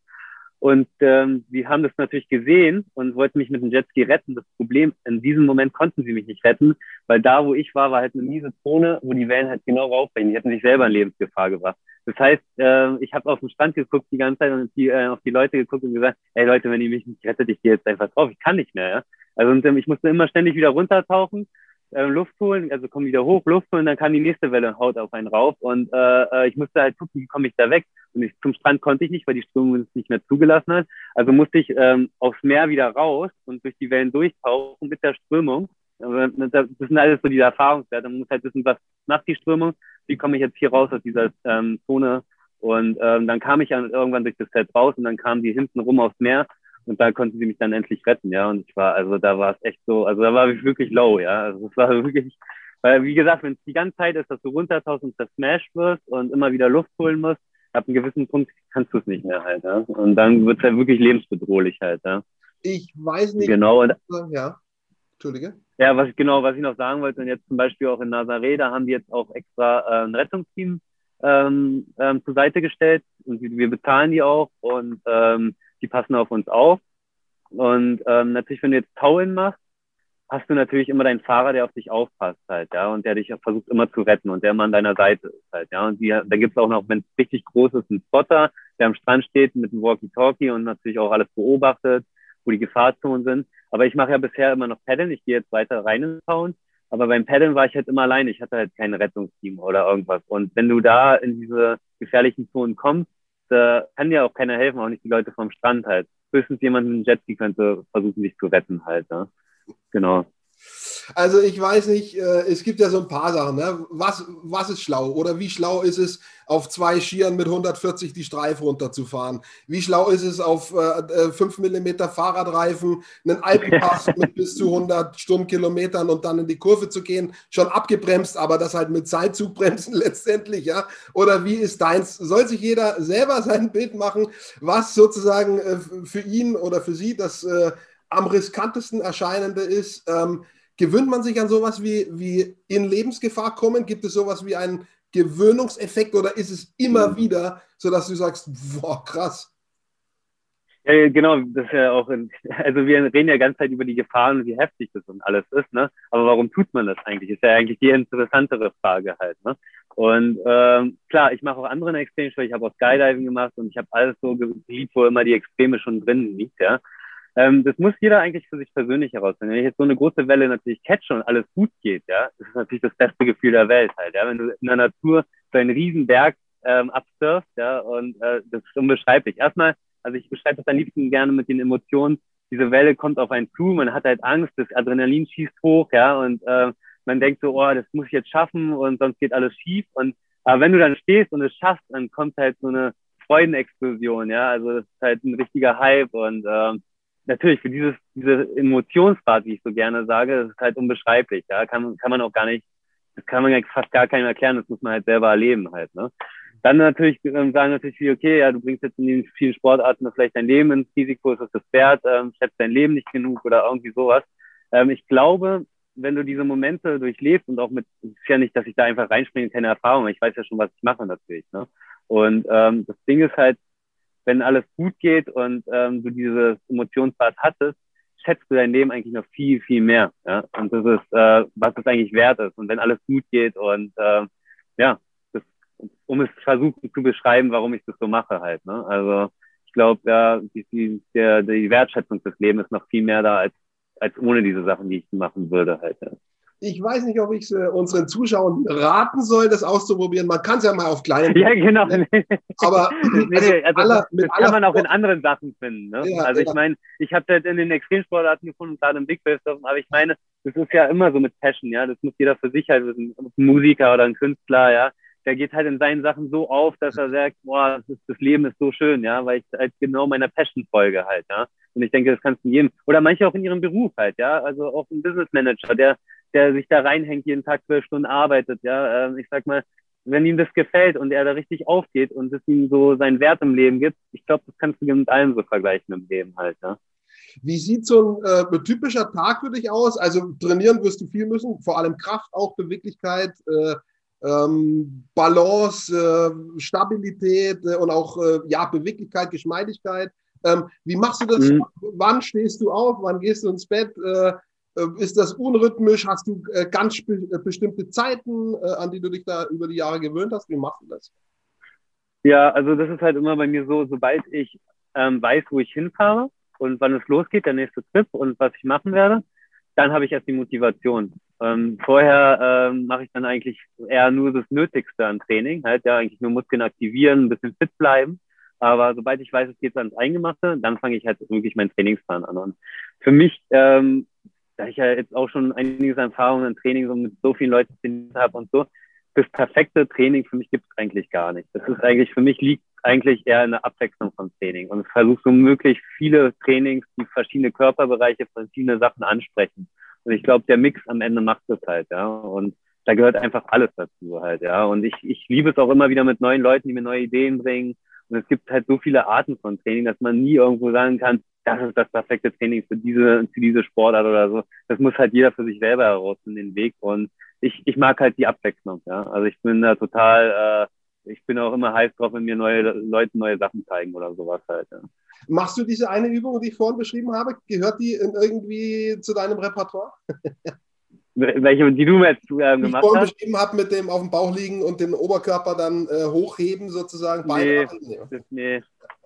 Und ähm, sie haben das natürlich gesehen und wollten mich mit dem Jetski retten. Das Problem, in diesem Moment konnten sie mich nicht retten, weil da, wo ich war, war halt eine miese Zone, wo die Wellen halt genau raufbringen. Die hätten sich selber in Lebensgefahr gebracht. Das heißt, äh, ich habe auf den Strand geguckt die ganze Zeit und die, äh, auf die Leute geguckt und gesagt, hey Leute, wenn ihr mich nicht rettet, ich gehe jetzt einfach drauf. Ich kann nicht mehr. Ja? Also und, ähm, ich musste immer ständig wieder runtertauchen äh, Luft holen, also komm wieder hoch, Luft holen, dann kam die nächste Welle haut auf einen rauf und äh, äh, ich musste halt gucken, wie komme ich da weg. Und ich, zum Strand konnte ich nicht, weil die Strömung es nicht mehr zugelassen hat. Also musste ich ähm, aufs Meer wieder raus und durch die Wellen durchtauchen mit der Strömung. Das sind alles so diese Erfahrungswerte. Man muss halt wissen, was macht die Strömung, wie komme ich jetzt hier raus aus dieser ähm, Zone. Und ähm, dann kam ich irgendwann durch das Set raus und dann kamen die hinten rum aufs Meer und da konnten sie mich dann endlich retten, ja. Und ich war, also da war es echt so, also da war ich wirklich low, ja. Also es war wirklich, weil wie gesagt, wenn es die ganze Zeit ist, dass du runtertauchst und zersmashed wirst und immer wieder Luft holen musst, ab einem gewissen Punkt kannst du es nicht mehr halt, ja. Und dann wird es halt wirklich lebensbedrohlich halt, ja. Ich weiß nicht. Genau. Und, ja. Entschuldige. Ja, was ich genau, was ich noch sagen wollte, und jetzt zum Beispiel auch in Nazaré, da haben die jetzt auch extra äh, ein Rettungsteam ähm, ähm, zur Seite gestellt und wir bezahlen die auch und ähm, die passen auf uns auf. Und ähm, natürlich, wenn du jetzt Tauen machst, hast du natürlich immer deinen Fahrer, der auf dich aufpasst halt, ja, und der dich versucht immer zu retten und der immer an deiner Seite ist halt, ja. Und die, da gibt's auch noch, wenn es richtig groß ist, einen Spotter, der am Strand steht mit einem Walkie-Talkie und natürlich auch alles beobachtet, wo die Gefahrzonen sind. Aber ich mache ja bisher immer noch Paddeln, ich gehe jetzt weiter rein in Sound. Aber beim Paddeln war ich halt immer alleine. Ich hatte halt kein Rettungsteam oder irgendwas. Und wenn du da in diese gefährlichen Zonen kommst, da kann dir auch keiner helfen, auch nicht die Leute vom Strand halt. Höchstens jemand mit einem Jetski könnte versuchen, dich zu retten halt. Ne? Genau. Also ich weiß nicht, äh, es gibt ja so ein paar Sachen. Ne? Was, was ist schlau oder wie schlau ist es, auf zwei Skiern mit 140 die Streife runterzufahren? Wie schlau ist es, auf äh, 5 mm Fahrradreifen einen Alpenpass mit bis zu 100 Stundenkilometern und dann in die Kurve zu gehen? Schon abgebremst, aber das halt mit Zeitzugbremsen letztendlich, ja? Oder wie ist deins? Soll sich jeder selber sein Bild machen, was sozusagen äh, für ihn oder für sie das äh, am riskantesten erscheinende ist. Ähm, gewöhnt man sich an sowas wie, wie in Lebensgefahr kommen? Gibt es sowas wie einen Gewöhnungseffekt oder ist es immer mhm. wieder, so dass du sagst, boah, krass? Ja, genau, das ist ja auch, in, also wir reden ja ganz Zeit über die Gefahren und wie heftig das und alles ist, ne? Aber warum tut man das eigentlich? Ist ja eigentlich die interessantere Frage halt, ne? Und ähm, klar, ich mache auch andere Extreme ich habe auch Skydiving gemacht und ich habe alles so geliebt, wo immer die Extreme schon drin liegt, ja. Ähm, das muss jeder eigentlich für sich persönlich herausfinden. Wenn ich jetzt so eine große Welle natürlich catche und alles gut geht, ja, das ist natürlich das beste Gefühl der Welt halt, ja. Wenn du in der Natur so einen riesen Berg ähm, absurfst, ja, und äh, das ist unbeschreiblich. Erstmal, also ich beschreibe das am liebsten gerne mit den Emotionen. Diese Welle kommt auf einen zu, man hat halt Angst, das Adrenalin schießt hoch, ja, und äh, man denkt so, oh, das muss ich jetzt schaffen und sonst geht alles schief. Und aber wenn du dann stehst und es schaffst, dann kommt halt so eine Freudenexplosion, ja. Also das ist halt ein richtiger Hype und ähm, natürlich für dieses, diese Emotionsgrad, wie ich so gerne sage, das ist halt unbeschreiblich. Ja, kann, kann man auch gar nicht, das kann man fast gar keinem erklären, das muss man halt selber erleben halt, ne? Dann natürlich ähm, sagen natürlich viele, okay, ja, du bringst jetzt in den vielen Sportarten vielleicht dein Leben ins Risiko, ist das das wert, ähm, schätzt dein Leben nicht genug oder irgendwie sowas. Ähm, ich glaube, wenn du diese Momente durchlebst und auch mit, es ist ja nicht, dass ich da einfach reinspringe, keine Erfahrung, ich weiß ja schon, was ich mache natürlich, ne? Und ähm, das Ding ist halt, wenn alles gut geht und ähm, du dieses Emotionsbad hattest, schätzt du dein Leben eigentlich noch viel, viel mehr. Ja? Und das ist, äh, was es eigentlich wert ist. Und wenn alles gut geht und äh, ja, das, um es versuchen zu beschreiben, warum ich das so mache halt. Ne? Also ich glaube, ja, die, die, die Wertschätzung des Lebens ist noch viel mehr da als, als ohne diese Sachen, die ich machen würde halt. Ja ich weiß nicht, ob ich es äh, unseren Zuschauern raten soll, das auszuprobieren. Man kann es ja mal auf kleinen. Ja, genau. Aber nee, also, also aller, das, das kann man auch in anderen Sachen finden. Ne? Ja, also ich meine, ich habe das in den Extremsportarten gefunden, gerade im Big Wave, aber ich meine, das ist ja immer so mit Passion, ja. Das muss jeder für sich halt wissen. Ein Musiker oder ein Künstler, ja. Der geht halt in seinen Sachen so auf, dass er sagt, boah, das, ist, das Leben ist so schön, ja, weil ich halt genau meiner Passion folge halt, ja. Und ich denke, das kannst du jedem, oder manche auch in ihrem Beruf halt, ja. Also auch ein Business Manager, der der sich da reinhängt, jeden Tag zwölf Stunden arbeitet, ja, ähm, ich sag mal, wenn ihm das gefällt und er da richtig aufgeht und es ihm so seinen Wert im Leben gibt, ich glaube, das kannst du mit allem so vergleichen im Leben halt, ja. Wie sieht so ein äh, typischer Tag für dich aus? Also trainieren wirst du viel müssen, vor allem Kraft, auch Beweglichkeit, äh, ähm, Balance, äh, Stabilität äh, und auch äh, ja, Beweglichkeit, Geschmeidigkeit. Ähm, wie machst du das? Mhm. Wann stehst du auf? Wann gehst du ins Bett? Äh, äh, ist das unrhythmisch? Hast du äh, ganz äh, bestimmte Zeiten, an die du dich da über die Jahre gewöhnt hast? Wie machst du das? Ja, also das ist halt immer bei mir so, sobald ich ähm, weiß, wo ich hinfahre und wann es losgeht, der nächste Trip und was ich machen werde, dann habe ich erst die Motivation. Ähm, vorher ähm, mache ich dann eigentlich eher nur das Nötigste an Training, halt ja eigentlich nur Muskeln aktivieren, ein bisschen fit bleiben. Aber sobald ich weiß, es geht ans Eingemachte, dann fange ich halt wirklich meinen Trainingsplan an. Und für mich ähm, da ich ja jetzt auch schon einiges an Erfahrungen im Training so mit so vielen Leuten trainiert habe und so, das perfekte Training für mich gibt es eigentlich gar nicht. Das ist eigentlich, für mich liegt eigentlich eher in der Abwechslung von Training. Und ich versuche so möglich viele Trainings, die verschiedene Körperbereiche, verschiedene Sachen ansprechen. Und ich glaube, der Mix am Ende macht das halt, ja. Und da gehört einfach alles dazu halt, ja. Und ich, ich liebe es auch immer wieder mit neuen Leuten, die mir neue Ideen bringen. Und es gibt halt so viele Arten von Training, dass man nie irgendwo sagen kann, das ist das perfekte Training für diese, für diese Sportart oder so. Das muss halt jeder für sich selber herausfinden, den Weg. Und ich, ich mag halt die Abwechslung, ja. Also ich bin da total, äh, ich bin auch immer heiß drauf, wenn mir neue Leute neue Sachen zeigen oder sowas halt. Ja. Machst du diese eine Übung, die ich vorhin beschrieben habe? Gehört die irgendwie zu deinem Repertoire? Welche, die du mir jetzt äh, gemacht hast? Die ich vorhin beschrieben habe mit dem auf dem Bauch liegen und den Oberkörper dann äh, hochheben sozusagen. Nee, das, nee,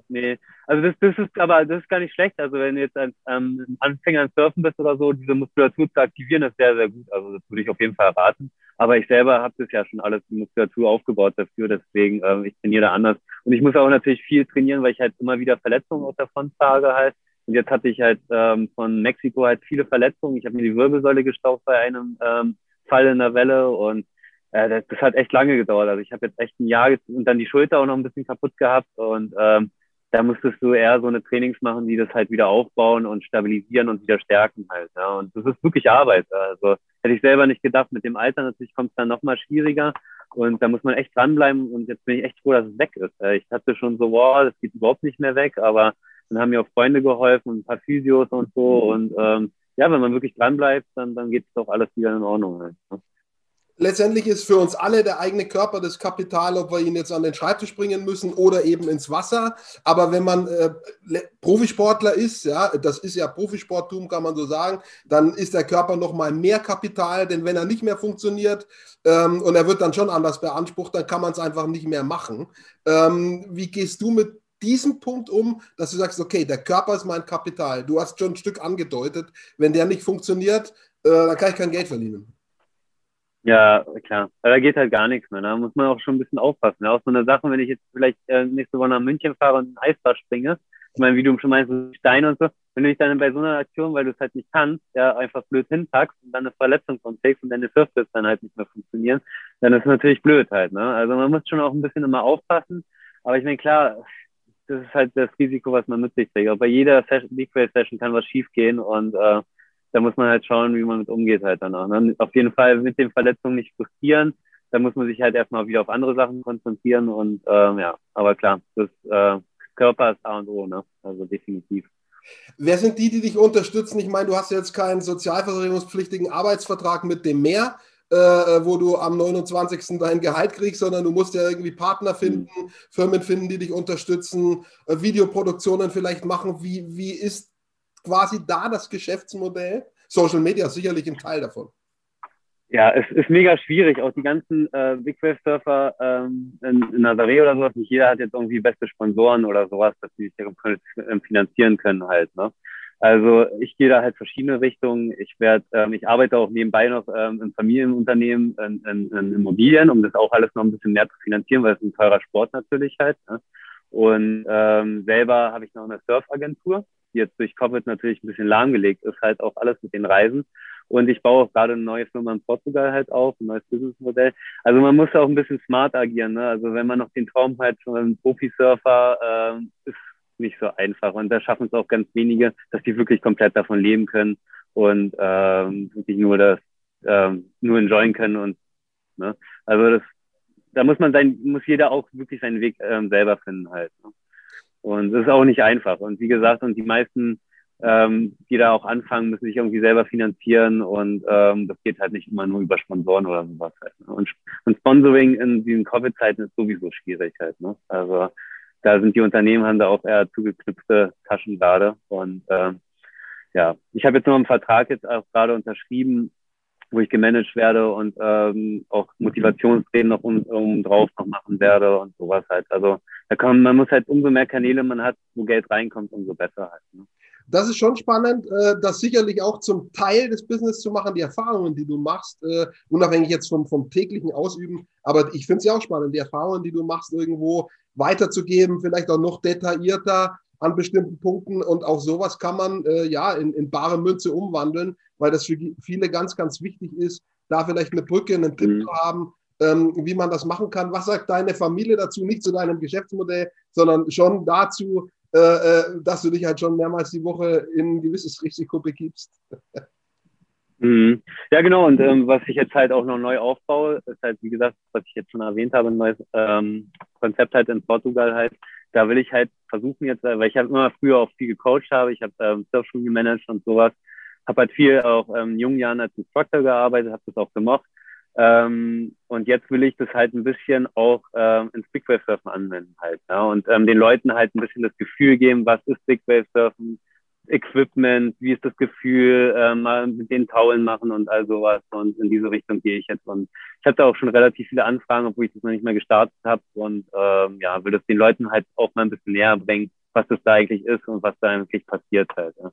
nee. Also das, das ist aber das ist gar nicht schlecht. Also wenn du jetzt als ähm, Anfänger an Surfen bist oder so, diese Muskulatur zu aktivieren, ist sehr, sehr gut. Also das würde ich auf jeden Fall raten. Aber ich selber habe das ja schon alles die Muskulatur aufgebaut dafür, deswegen ähm, ich trainiere da anders. Und ich muss auch natürlich viel trainieren, weil ich halt immer wieder Verletzungen aus davon trage halt. Und jetzt hatte ich halt ähm, von Mexiko halt viele Verletzungen. Ich habe mir die Wirbelsäule gestaucht bei einem ähm, Fall in der Welle und äh, das, das hat echt lange gedauert. Also ich habe jetzt echt ein Jahr und dann die Schulter auch noch ein bisschen kaputt gehabt und ähm, da musstest du eher so eine Trainings machen, die das halt wieder aufbauen und stabilisieren und wieder stärken halt. Ja. Und das ist wirklich Arbeit. Also hätte ich selber nicht gedacht. Mit dem Alter natürlich kommt es dann nochmal schwieriger. Und da muss man echt dranbleiben. Und jetzt bin ich echt froh, dass es weg ist. Ich hatte schon so, wow, das geht überhaupt nicht mehr weg. Aber dann haben mir auch Freunde geholfen und ein paar Physios und so. Und ähm, ja, wenn man wirklich dranbleibt, dann, dann geht es doch alles wieder in Ordnung. Halt. Letztendlich ist für uns alle der eigene Körper das Kapital, ob wir ihn jetzt an den Schreibtisch bringen müssen oder eben ins Wasser. Aber wenn man äh, Profisportler ist, ja, das ist ja Profisporttum, kann man so sagen, dann ist der Körper noch mal mehr Kapital, denn wenn er nicht mehr funktioniert ähm, und er wird dann schon anders beansprucht, dann kann man es einfach nicht mehr machen. Ähm, wie gehst du mit diesem Punkt um, dass du sagst, okay, der Körper ist mein Kapital. Du hast schon ein Stück angedeutet, wenn der nicht funktioniert, äh, dann kann ich kein Geld verdienen. Ja, klar. Aber da geht halt gar nichts mehr. Da muss man auch schon ein bisschen aufpassen. Ja, auch so eine Sache, wenn ich jetzt vielleicht äh, nächste Woche nach München fahre und ein Eisbad springe, ich meine, wie du schon meinst, Steine und so, wenn du dich dann bei so einer Aktion, weil du es halt nicht kannst, ja, einfach blöd hinpackst und dann eine Verletzung konträgst und deine Surflifts dann halt nicht mehr funktionieren, dann ist es natürlich blöd halt, ne? Also man muss schon auch ein bisschen immer aufpassen. Aber ich meine, klar, das ist halt das Risiko, was man mit sich trägt. Auch bei jeder Session, Big Session kann was schief gehen und äh, da muss man halt schauen, wie man mit umgeht halt danach. Ne? Auf jeden Fall mit den Verletzungen nicht frustrieren. Da muss man sich halt erstmal wieder auf andere Sachen konzentrieren und ähm, ja, aber klar, das äh, Körper ist A und O, ne? Also definitiv. Wer sind die, die dich unterstützen? Ich meine, du hast jetzt keinen sozialversicherungspflichtigen Arbeitsvertrag mit dem Meer, äh, wo du am 29. dein Gehalt kriegst, sondern du musst ja irgendwie Partner finden, mhm. Firmen finden, die dich unterstützen, äh, Videoproduktionen vielleicht machen. Wie, wie ist quasi da das Geschäftsmodell? Social Media ist sicherlich ein Teil davon. Ja, es ist mega schwierig. Auch die ganzen äh, Big Wave Surfer ähm, in, in Nazaré oder sowas, nicht jeder hat jetzt irgendwie beste Sponsoren oder sowas, dass sie sich ähm, finanzieren können halt. Ne? Also ich gehe da halt verschiedene Richtungen. Ich werde, ähm, ich arbeite auch nebenbei noch ähm, im Familienunternehmen in, in, in Immobilien, um das auch alles noch ein bisschen mehr zu finanzieren, weil es ein teurer Sport natürlich halt. Ne? Und ähm, selber habe ich noch eine Surfagentur die jetzt durch Covid natürlich ein bisschen lahmgelegt ist, halt auch alles mit den Reisen. Und ich baue auch gerade eine neue Firma in Portugal halt auf, ein neues Businessmodell. Also man muss auch ein bisschen smart agieren. Ne? Also wenn man noch den Traum hat von einem Profisurfer, ähm, ist nicht so einfach. Und da schaffen es auch ganz wenige, dass die wirklich komplett davon leben können und ähm, wirklich nur das ähm, nur enjoyen können und ne? also das da muss man sein muss jeder auch wirklich seinen Weg ähm, selber finden halt ne? Und das ist auch nicht einfach. Und wie gesagt, und die meisten, ähm, die da auch anfangen, müssen sich irgendwie selber finanzieren und ähm, das geht halt nicht immer nur über Sponsoren oder sowas halt. Ne? Und, und Sponsoring in diesen Covid-Zeiten ist sowieso schwierig halt. Ne? Also da sind die Unternehmen haben da auch eher zugeknüpfte Taschen gerade. Und ähm, ja, ich habe jetzt noch einen Vertrag jetzt auch gerade unterschrieben, wo ich gemanagt werde und ähm, auch Motivationstraining noch um, um drauf noch machen werde und sowas halt. Also da kann, man muss halt umso mehr Kanäle man hat, wo Geld reinkommt, umso besser halt. Ne? Das ist schon spannend, äh, das sicherlich auch zum Teil des Business zu machen, die Erfahrungen, die du machst, äh, unabhängig jetzt vom, vom täglichen Ausüben. Aber ich finde es ja auch spannend, die Erfahrungen, die du machst, irgendwo weiterzugeben, vielleicht auch noch detaillierter an bestimmten Punkten. Und auch sowas kann man äh, ja in, in bare Münze umwandeln, weil das für viele ganz, ganz wichtig ist, da vielleicht eine Brücke, einen Tipp mhm. zu haben, ähm, wie man das machen kann. Was sagt deine Familie dazu? Nicht zu deinem Geschäftsmodell, sondern schon dazu, äh, äh, dass du dich halt schon mehrmals die Woche in ein gewisses Risiko begibst. Mhm. Ja, genau. Und ähm, was ich jetzt halt auch noch neu aufbaue, ist halt, wie gesagt, was ich jetzt schon erwähnt habe, ein neues ähm, Konzept halt in Portugal halt. Da will ich halt versuchen jetzt, weil ich habe immer früher auch viel gecoacht habe, ich habe ähm, Surfschule gemanagt und sowas, habe halt viel auch ähm, in jungen Jahren als Instructor gearbeitet, habe das auch gemacht Ähm, und jetzt will ich das halt ein bisschen auch ähm, ins Big Wave Surfen anwenden halt. Ja? Und ähm, den Leuten halt ein bisschen das Gefühl geben, was ist Big Wave Surfen, Equipment, wie ist das Gefühl, äh, mal mit den Taulen machen und all sowas. Und in diese Richtung gehe ich jetzt. Und ich hatte auch schon relativ viele Anfragen, obwohl ich das noch nicht mehr gestartet habe. Und ähm, ja, will das den Leuten halt auch mal ein bisschen näher bringen, was das da eigentlich ist und was da eigentlich passiert halt. Ja.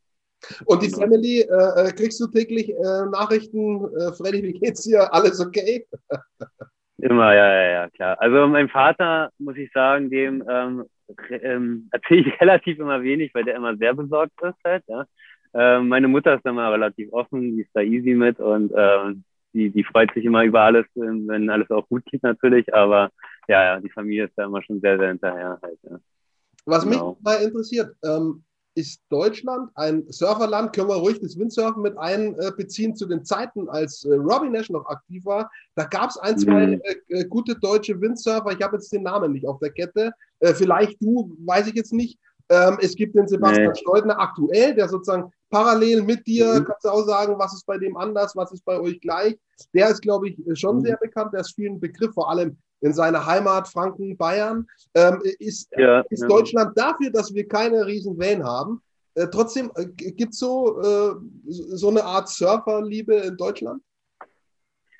Und die. Family, äh, äh, kriegst du täglich äh, Nachrichten, äh, Freddy, wie geht's dir? Alles okay? Immer, ja, ja, ja, klar. Also mein Vater, muss ich sagen, dem ähm, ähm, erzähle ich relativ immer wenig, weil der immer sehr besorgt ist halt, ja. Ähm, meine Mutter ist immer relativ offen, die ist da easy mit und ähm, die, die freut sich immer über alles, wenn alles auch gut geht natürlich, aber ja, ja, die Familie ist da immer schon sehr, sehr hinterher halt, ja. Was genau. mich mal interessiert, ähm, ist Deutschland ein Surferland, können wir ruhig das Windsurfen mit einbeziehen zu den Zeiten, als äh, Robbie Nash noch aktiv war. Da gab es ein, zwei mhm. äh, gute deutsche Windsurfer. Ich habe jetzt den Namen nicht auf der Kette. Äh, vielleicht du, weiß ich jetzt nicht. Ähm, es gibt den Sebastian nee. Steudner aktuell, der sozusagen parallel mit dir, mhm. kannst du auch sagen, was ist bei dem anders, was ist bei euch gleich. Der ist, glaube ich, schon mhm. sehr bekannt, der ist vielen Begriff, vor allem in seiner Heimat Franken, Bayern. Ähm, ist, ja, ist ja. Deutschland dafür, dass wir keine riesen Wellen haben? Äh, trotzdem äh, gibt es so, äh, so eine Art Surferliebe in Deutschland?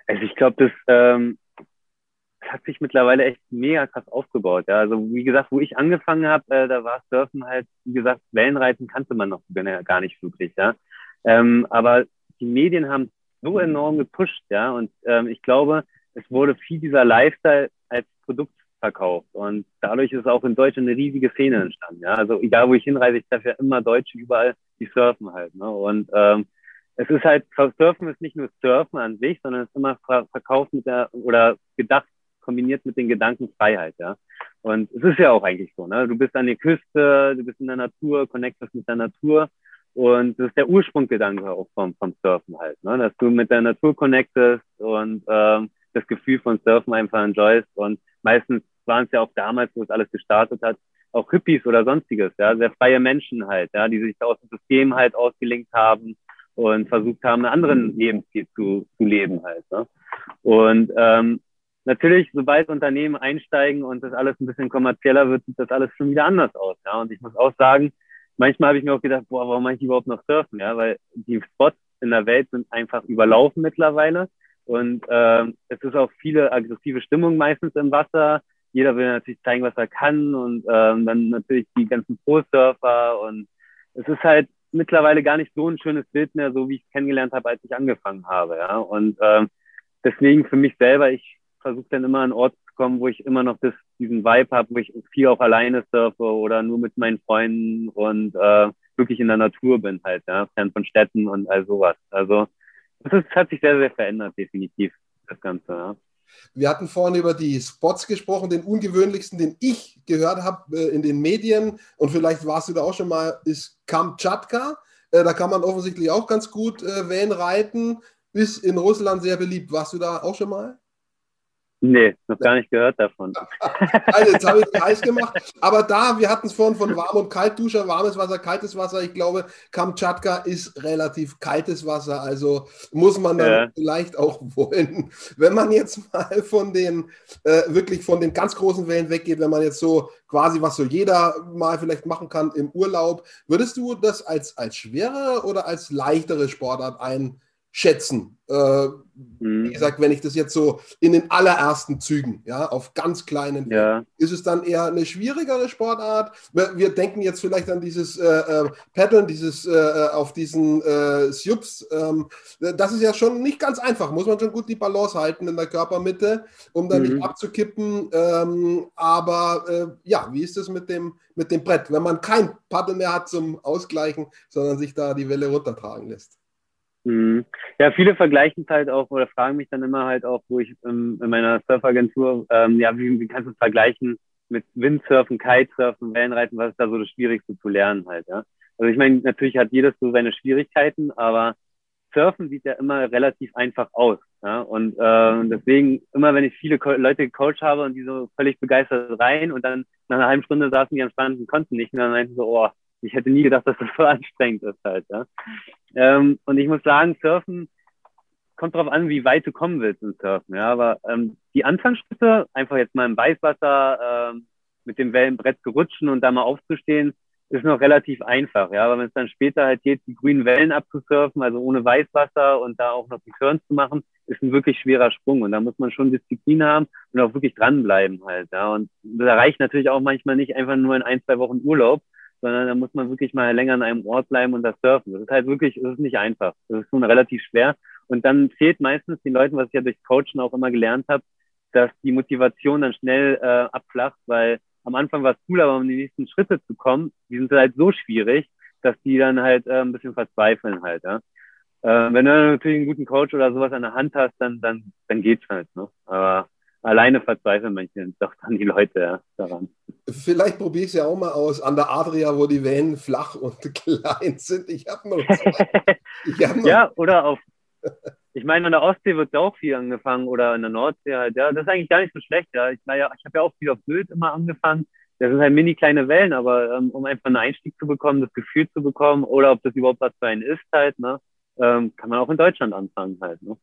Also ich glaube, das, ähm, das, hat sich mittlerweile echt mega krass aufgebaut. Ja. Also wie gesagt, wo ich angefangen habe, äh, da war Surfen halt, wie gesagt, Wellenreiten kannte man noch gar nicht wirklich. Ja. Ähm, aber die Medien haben so enorm gepusht, ja. Und ähm, ich glaube, es wurde viel dieser Lifestyle als Produkt verkauft. Und dadurch ist auch in Deutschland eine riesige Szene entstanden. Ja? Also egal, wo ich hinreise, ich treffe ja immer Deutsche überall, die surfen halt. Ne? Und ähm, es ist halt, Surfen ist nicht nur Surfen an sich, sondern es ist immer verkauft mit der, oder gedacht, kombiniert mit den Gedanken Freiheit, ja. Und es ist ja auch eigentlich so, ne? Du bist an der Küste, du bist in der Natur, connectest mit der Natur. Und das ist der Ursprungsgedanke auch vom, vom Surfen halt, ne? Dass du mit der Natur connectest und ähm, das Gefühl von Surfen einfach enjoyst. Und meistens waren es ja auch damals, wo es alles gestartet hat, auch Hippies oder sonstiges, ja, sehr freie Menschen halt, ja, die sich aus dem System halt ausgelinkt haben und versucht haben, einen anderen Lebensstil zu, zu leben halt. Ne? Und ähm, natürlich, sobald Unternehmen einsteigen und das alles ein bisschen kommerzieller wird, sieht das alles schon wieder anders aus. Ja? Und ich muss auch sagen, manchmal habe ich mir auch gedacht, boah, warum mache ich überhaupt noch surfen? Ja, weil die Spots in der Welt sind einfach überlaufen mittlerweile. Und ähm, es ist auch viele aggressive Stimmung meistens im Wasser. Jeder will natürlich zeigen, was er kann und ähm, dann natürlich die ganzen Pro-Surfer und es ist halt mittlerweile gar nicht so ein schönes Bild mehr, so wie ich es kennengelernt habe, als ich angefangen habe. Ja? Und ähm, deswegen für mich selber, ich versuche dann immer an Ort zu kommen, wo ich immer noch das, diesen Vibe habe, wo ich viel auch alleine surfe oder nur mit meinen Freunden und äh, wirklich in der Natur bin halt, ja, fern von Städten und all sowas. Also das hat sich sehr, sehr verändert, definitiv, das Ganze. Ja. Wir hatten vorhin über die Spots gesprochen, den ungewöhnlichsten, den ich gehört habe äh, in den Medien und vielleicht warst du da auch schon mal, ist Kamtschatka. Äh, da kann man offensichtlich auch ganz gut äh, Wellen reiten. Ist in Russland sehr beliebt. Warst du da auch schon mal? Nee, noch gar nicht gehört davon. also jetzt habe ich heiß gemacht. Aber da, wir hatten es vorhin von Warm- und Kaltduscher, warmes Wasser, kaltes Wasser. Ich glaube, Kamtschatka ist relativ kaltes Wasser. Also muss man dann ja. vielleicht auch wollen. Wenn man jetzt mal von den, äh, wirklich von den ganz großen Wellen weggeht, wenn man jetzt so quasi, was so jeder mal vielleicht machen kann im Urlaub, würdest du das als, als schwere oder als leichtere Sportart ein schätzen. Äh, mhm. Wie gesagt, wenn ich das jetzt so in den allerersten Zügen, ja, auf ganz kleinen, ja. ist es dann eher eine schwierigere Sportart. Wir, wir denken jetzt vielleicht an dieses äh, äh, Paddeln, dieses äh, auf diesen äh, Subs. Ähm, das ist ja schon nicht ganz einfach. Muss man schon gut die Balance halten in der Körpermitte, um dann mhm. nicht abzukippen. Ähm, aber äh, ja, wie ist es mit dem, mit dem Brett, wenn man kein Paddel mehr hat zum Ausgleichen, sondern sich da die Welle runtertragen lässt? Mhm. Ja, viele vergleichen es halt auch oder fragen mich dann immer halt auch, wo ich ähm, in meiner Surfagentur, ähm, ja, wie, wie kannst du es vergleichen mit Windsurfen, Kitesurfen, Wellenreiten, was ist da so das Schwierigste zu lernen halt, ja? Also ich meine, natürlich hat jedes so seine Schwierigkeiten, aber Surfen sieht ja immer relativ einfach aus. Ja? Und äh, deswegen, immer wenn ich viele Co Leute gecoacht habe und die so völlig begeistert rein und dann nach einer halben Stunde saßen die am Strand und konnten nicht, und dann meinten so, oh, ich hätte nie gedacht, dass das so anstrengend ist halt. Ja? Ähm, und ich muss sagen, Surfen kommt darauf an, wie weit du kommen willst im Surfen. Ja, aber ähm, die Anfangsschritte, einfach jetzt mal im Weißwasser ähm, mit dem Wellenbrett gerutschen und da mal aufzustehen, ist noch relativ einfach. Ja, aber wenn es dann später halt geht, die grünen Wellen abzusurfen, also ohne Weißwasser und da auch noch die Turns zu machen, ist ein wirklich schwerer Sprung. Und da muss man schon Disziplin haben und auch wirklich dranbleiben halt. Ja, und da reicht natürlich auch manchmal nicht einfach nur in ein, zwei Wochen Urlaub, sondern da muss man wirklich mal länger an einem Ort bleiben und das surfen. Das ist halt wirklich, das ist nicht einfach. Das ist schon relativ schwer. Und dann fehlt meistens den Leuten, was ich ja durch Coachen auch immer gelernt habe, dass die Motivation dann schnell äh, abflacht, weil am Anfang war es cool, aber um die nächsten Schritte zu kommen, die sind halt so schwierig, dass die dann halt äh, ein bisschen verzweifeln halt. Ja? Äh, wenn du natürlich einen guten Coach oder sowas an der Hand hast, dann, dann, dann geht's halt. Ne? Aber alleine verzweifeln manche doch dann die Leute ja, daran. Vielleicht probiere ich es ja auch mal aus an der Adria, wo die Wellen flach und klein sind. Ich habe noch zwei. hab noch ja, oder auf. Ich meine, an der Ostsee wird auch viel angefangen oder in der Nordsee halt. Ja, das ist eigentlich gar nicht so schlecht. Ja, ich, ja, ich habe ja auch viel auf Bild immer angefangen. Das sind halt mini kleine Wellen, aber ähm, um einfach einen Einstieg zu bekommen, das Gefühl zu bekommen oder ob das überhaupt was für einen ist halt, ne, ähm, kann man auch in Deutschland anfangen halt. Ne?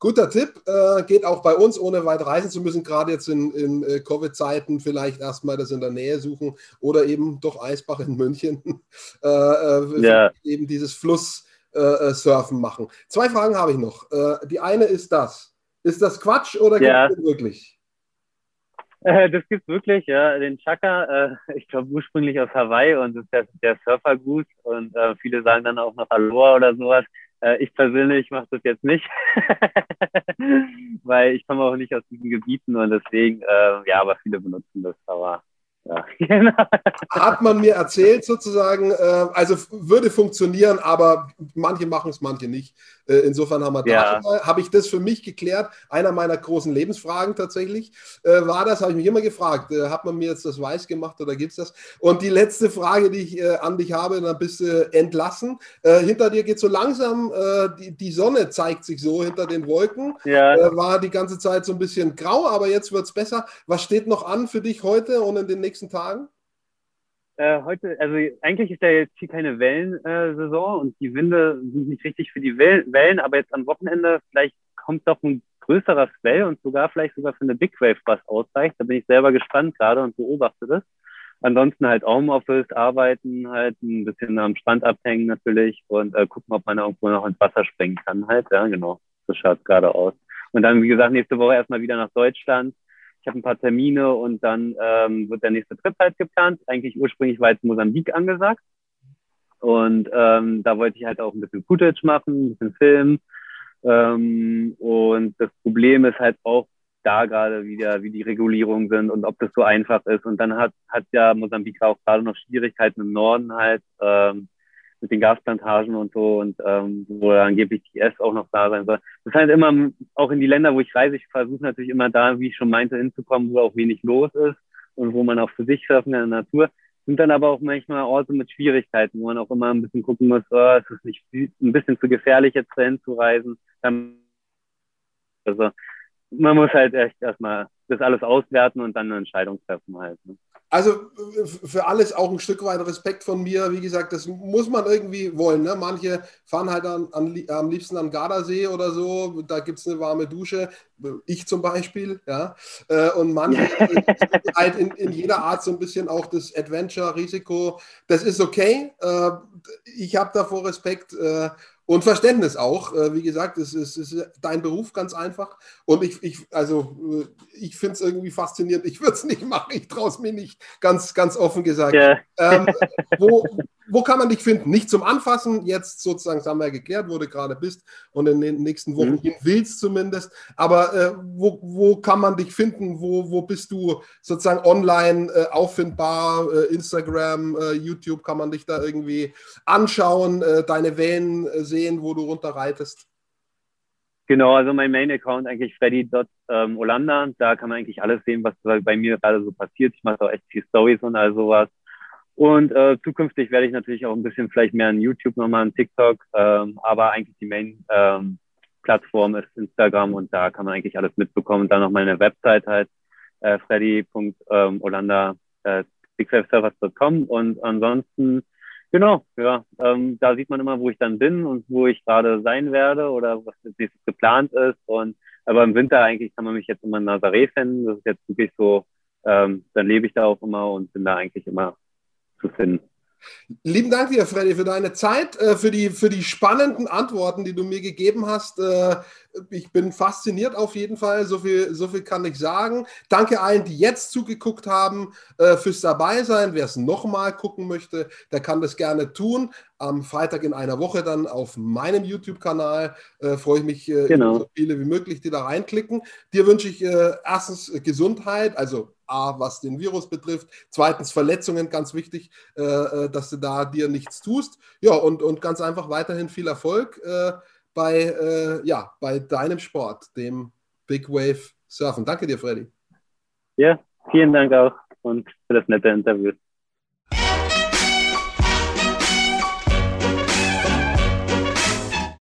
Guter Tipp, äh, geht auch bei uns, ohne weit reisen zu müssen, gerade jetzt in, in äh, Covid-Zeiten vielleicht erstmal das in der Nähe suchen oder eben doch Eisbach in München, äh, äh ja. eben dieses Fluss-Surfen äh, machen. Zwei Fragen habe ich noch. die eine ist das. Ist das Quatsch oder ja. gibt es wirklich? das gibt es wirklich, ja. Den Chaka, ich glaube ursprünglich aus Hawaii und ist der, der Surfergut und viele sagen dann auch noch Aloha oder sowas. Äh, ich persönlich mache das jetzt nicht, weil ich komme auch nicht aus diesen Gebieten und deswegen, äh, ja, aber viele benutzen das. Aber ja, genau. Hat man mir erzählt sozusagen, äh, also würde funktionieren, aber manche machen es, manche nicht. Äh, insofern haben wir ja. da habe ich das für mich geklärt. Einer meiner großen Lebensfragen tatsächlich äh, war das, habe ich mich immer gefragt, äh, hat man mir jetzt das weiß gemacht oder gibt es das? Und die letzte Frage, die ich äh, an dich habe, dann bist du entlassen. Äh, hinter dir geht so langsam, die, die, Sonne zeigt sich so hinter den Wolken. Ja. war die ganze Zeit so ein bisschen grau, aber jetzt wird es besser. Was steht noch an für dich heute und in den nächsten Tagen? Äh, heute, also eigentlich ist ja jetzt hier keine Wellensaison äh, und die Winde sind nicht richtig für die Wellen, aber jetzt am Wochenende vielleicht kommt doch ein größerer Swell und sogar vielleicht sogar für eine Big Wave was ausreicht. Da bin ich selber gespannt gerade und beobachte das. Ansonsten halt Homeoffice, arbeiten, halt ein bisschen am Strand abhängen natürlich und äh, gucken, ob man irgendwo noch ins Wasser springen kann halt. Ja, genau. So schaut es gerade aus. Und dann, wie gesagt, nächste Woche erstmal wieder nach Deutschland ich habe ein paar Termine und dann ähm, wird der nächste Trip halt geplant. Eigentlich ursprünglich war jetzt Mosambik angesagt. Und ähm, da wollte ich halt auch ein bisschen Footage machen, ein bisschen filmen. Ähm, und das Problem ist halt auch da gerade wieder, wie die Regulierungen sind und ob das so einfach ist. Und dann hat, hat ja Mosambik auch gerade noch Schwierigkeiten im Norden halt. Ähm, mit den Gasplantagen und so und ähm, wo angeblich die S auch noch da sein soll. Das halt immer, auch in die Länder, wo ich reise, ich versuche natürlich immer da, wie ich schon meinte, hinzukommen, wo auch wenig los ist und wo man auch für sich surfen kann in der Natur. Sind dann aber auch manchmal Orte mit Schwierigkeiten, wo man auch immer ein bisschen gucken muss, oh, ist es nicht ein bisschen zu gefährlich, jetzt dahin zu reisen. Also man muss halt echt erstmal das alles auswerten und dann eine Entscheidung treffen halt. Ne? Also für alles auch ein Stück weit Respekt von mir. Wie gesagt, das muss man irgendwie wollen. Ne? Manche fahren halt an, an, am liebsten an Gardasee oder so. Da gibt es eine warme Dusche. Ich zum Beispiel. Ja? Äh, und manche halt in, in, jeder Art so ein bisschen auch das Adventure-Risiko. Das ist okay. Äh, ich habe davor Respekt. Und Verständnis auch. Äh, wie gesagt, es ist, es ist, dein Beruf ganz einfach. Und ich, ich also, äh, ich finde es irgendwie faszinierend. Ich würde es nicht machen, ich traue es mir nicht, ganz, ganz offen gesagt. Ja. Ähm, wo, wo kann man dich finden? Nicht zum Anfassen, jetzt sozusagen, das haben wir ja geklärt, wo du gerade bist und in den nächsten Wochen mhm. hin willst zumindest. Aber äh, wo, wo kann man dich finden? Wo, wo bist du sozusagen online äh, auffindbar? Äh, Instagram, äh, YouTube, kann man dich da irgendwie anschauen, deine Wellen äh, sehen, wo du runterreitest? Genau, also mein Main-Account eigentlich freddy.olanda. Da kann man eigentlich alles sehen, was bei mir gerade so passiert. Ich mache auch echt viel Stories und all sowas. Und äh, zukünftig werde ich natürlich auch ein bisschen vielleicht mehr an YouTube nochmal, an TikTok, ähm, aber eigentlich die Main-Plattform ähm, ist Instagram und da kann man eigentlich alles mitbekommen. Und dann noch meine Website halt, äh, freddy.olanda, äh, und ansonsten Genau, ja. Ähm, da sieht man immer, wo ich dann bin und wo ich gerade sein werde oder was jetzt geplant ist. Und aber im Winter eigentlich kann man mich jetzt immer in Nazaré finden. Das ist jetzt wirklich so, ähm, dann lebe ich da auch immer und bin da eigentlich immer zu finden. Lieben Dank dir, Freddy, für deine Zeit, äh, für die, für die spannenden Antworten, die du mir gegeben hast. Äh, ich bin fasziniert auf jeden Fall, so viel, so viel kann ich sagen. Danke allen, die jetzt zugeguckt haben, äh, fürs Dabeisein. Wer es nochmal gucken möchte, der kann das gerne tun. Am Freitag in einer Woche dann auf meinem YouTube-Kanal. freue ich mich genau. über so viele wie möglich, die da reinklicken. Dir wünsche ich erstens Gesundheit, also A, was den Virus betrifft. Zweitens Verletzungen, ganz wichtig, äh, äh, dass du da dir nichts tust. Ja, und, und ganz einfach weiterhin viel Erfolg äh, bei, äh, ja, bei deinem Sport, dem Big Wave Surfen. Danke dir, Freddy. Ja, vielen Dank auch und für das nette Interview.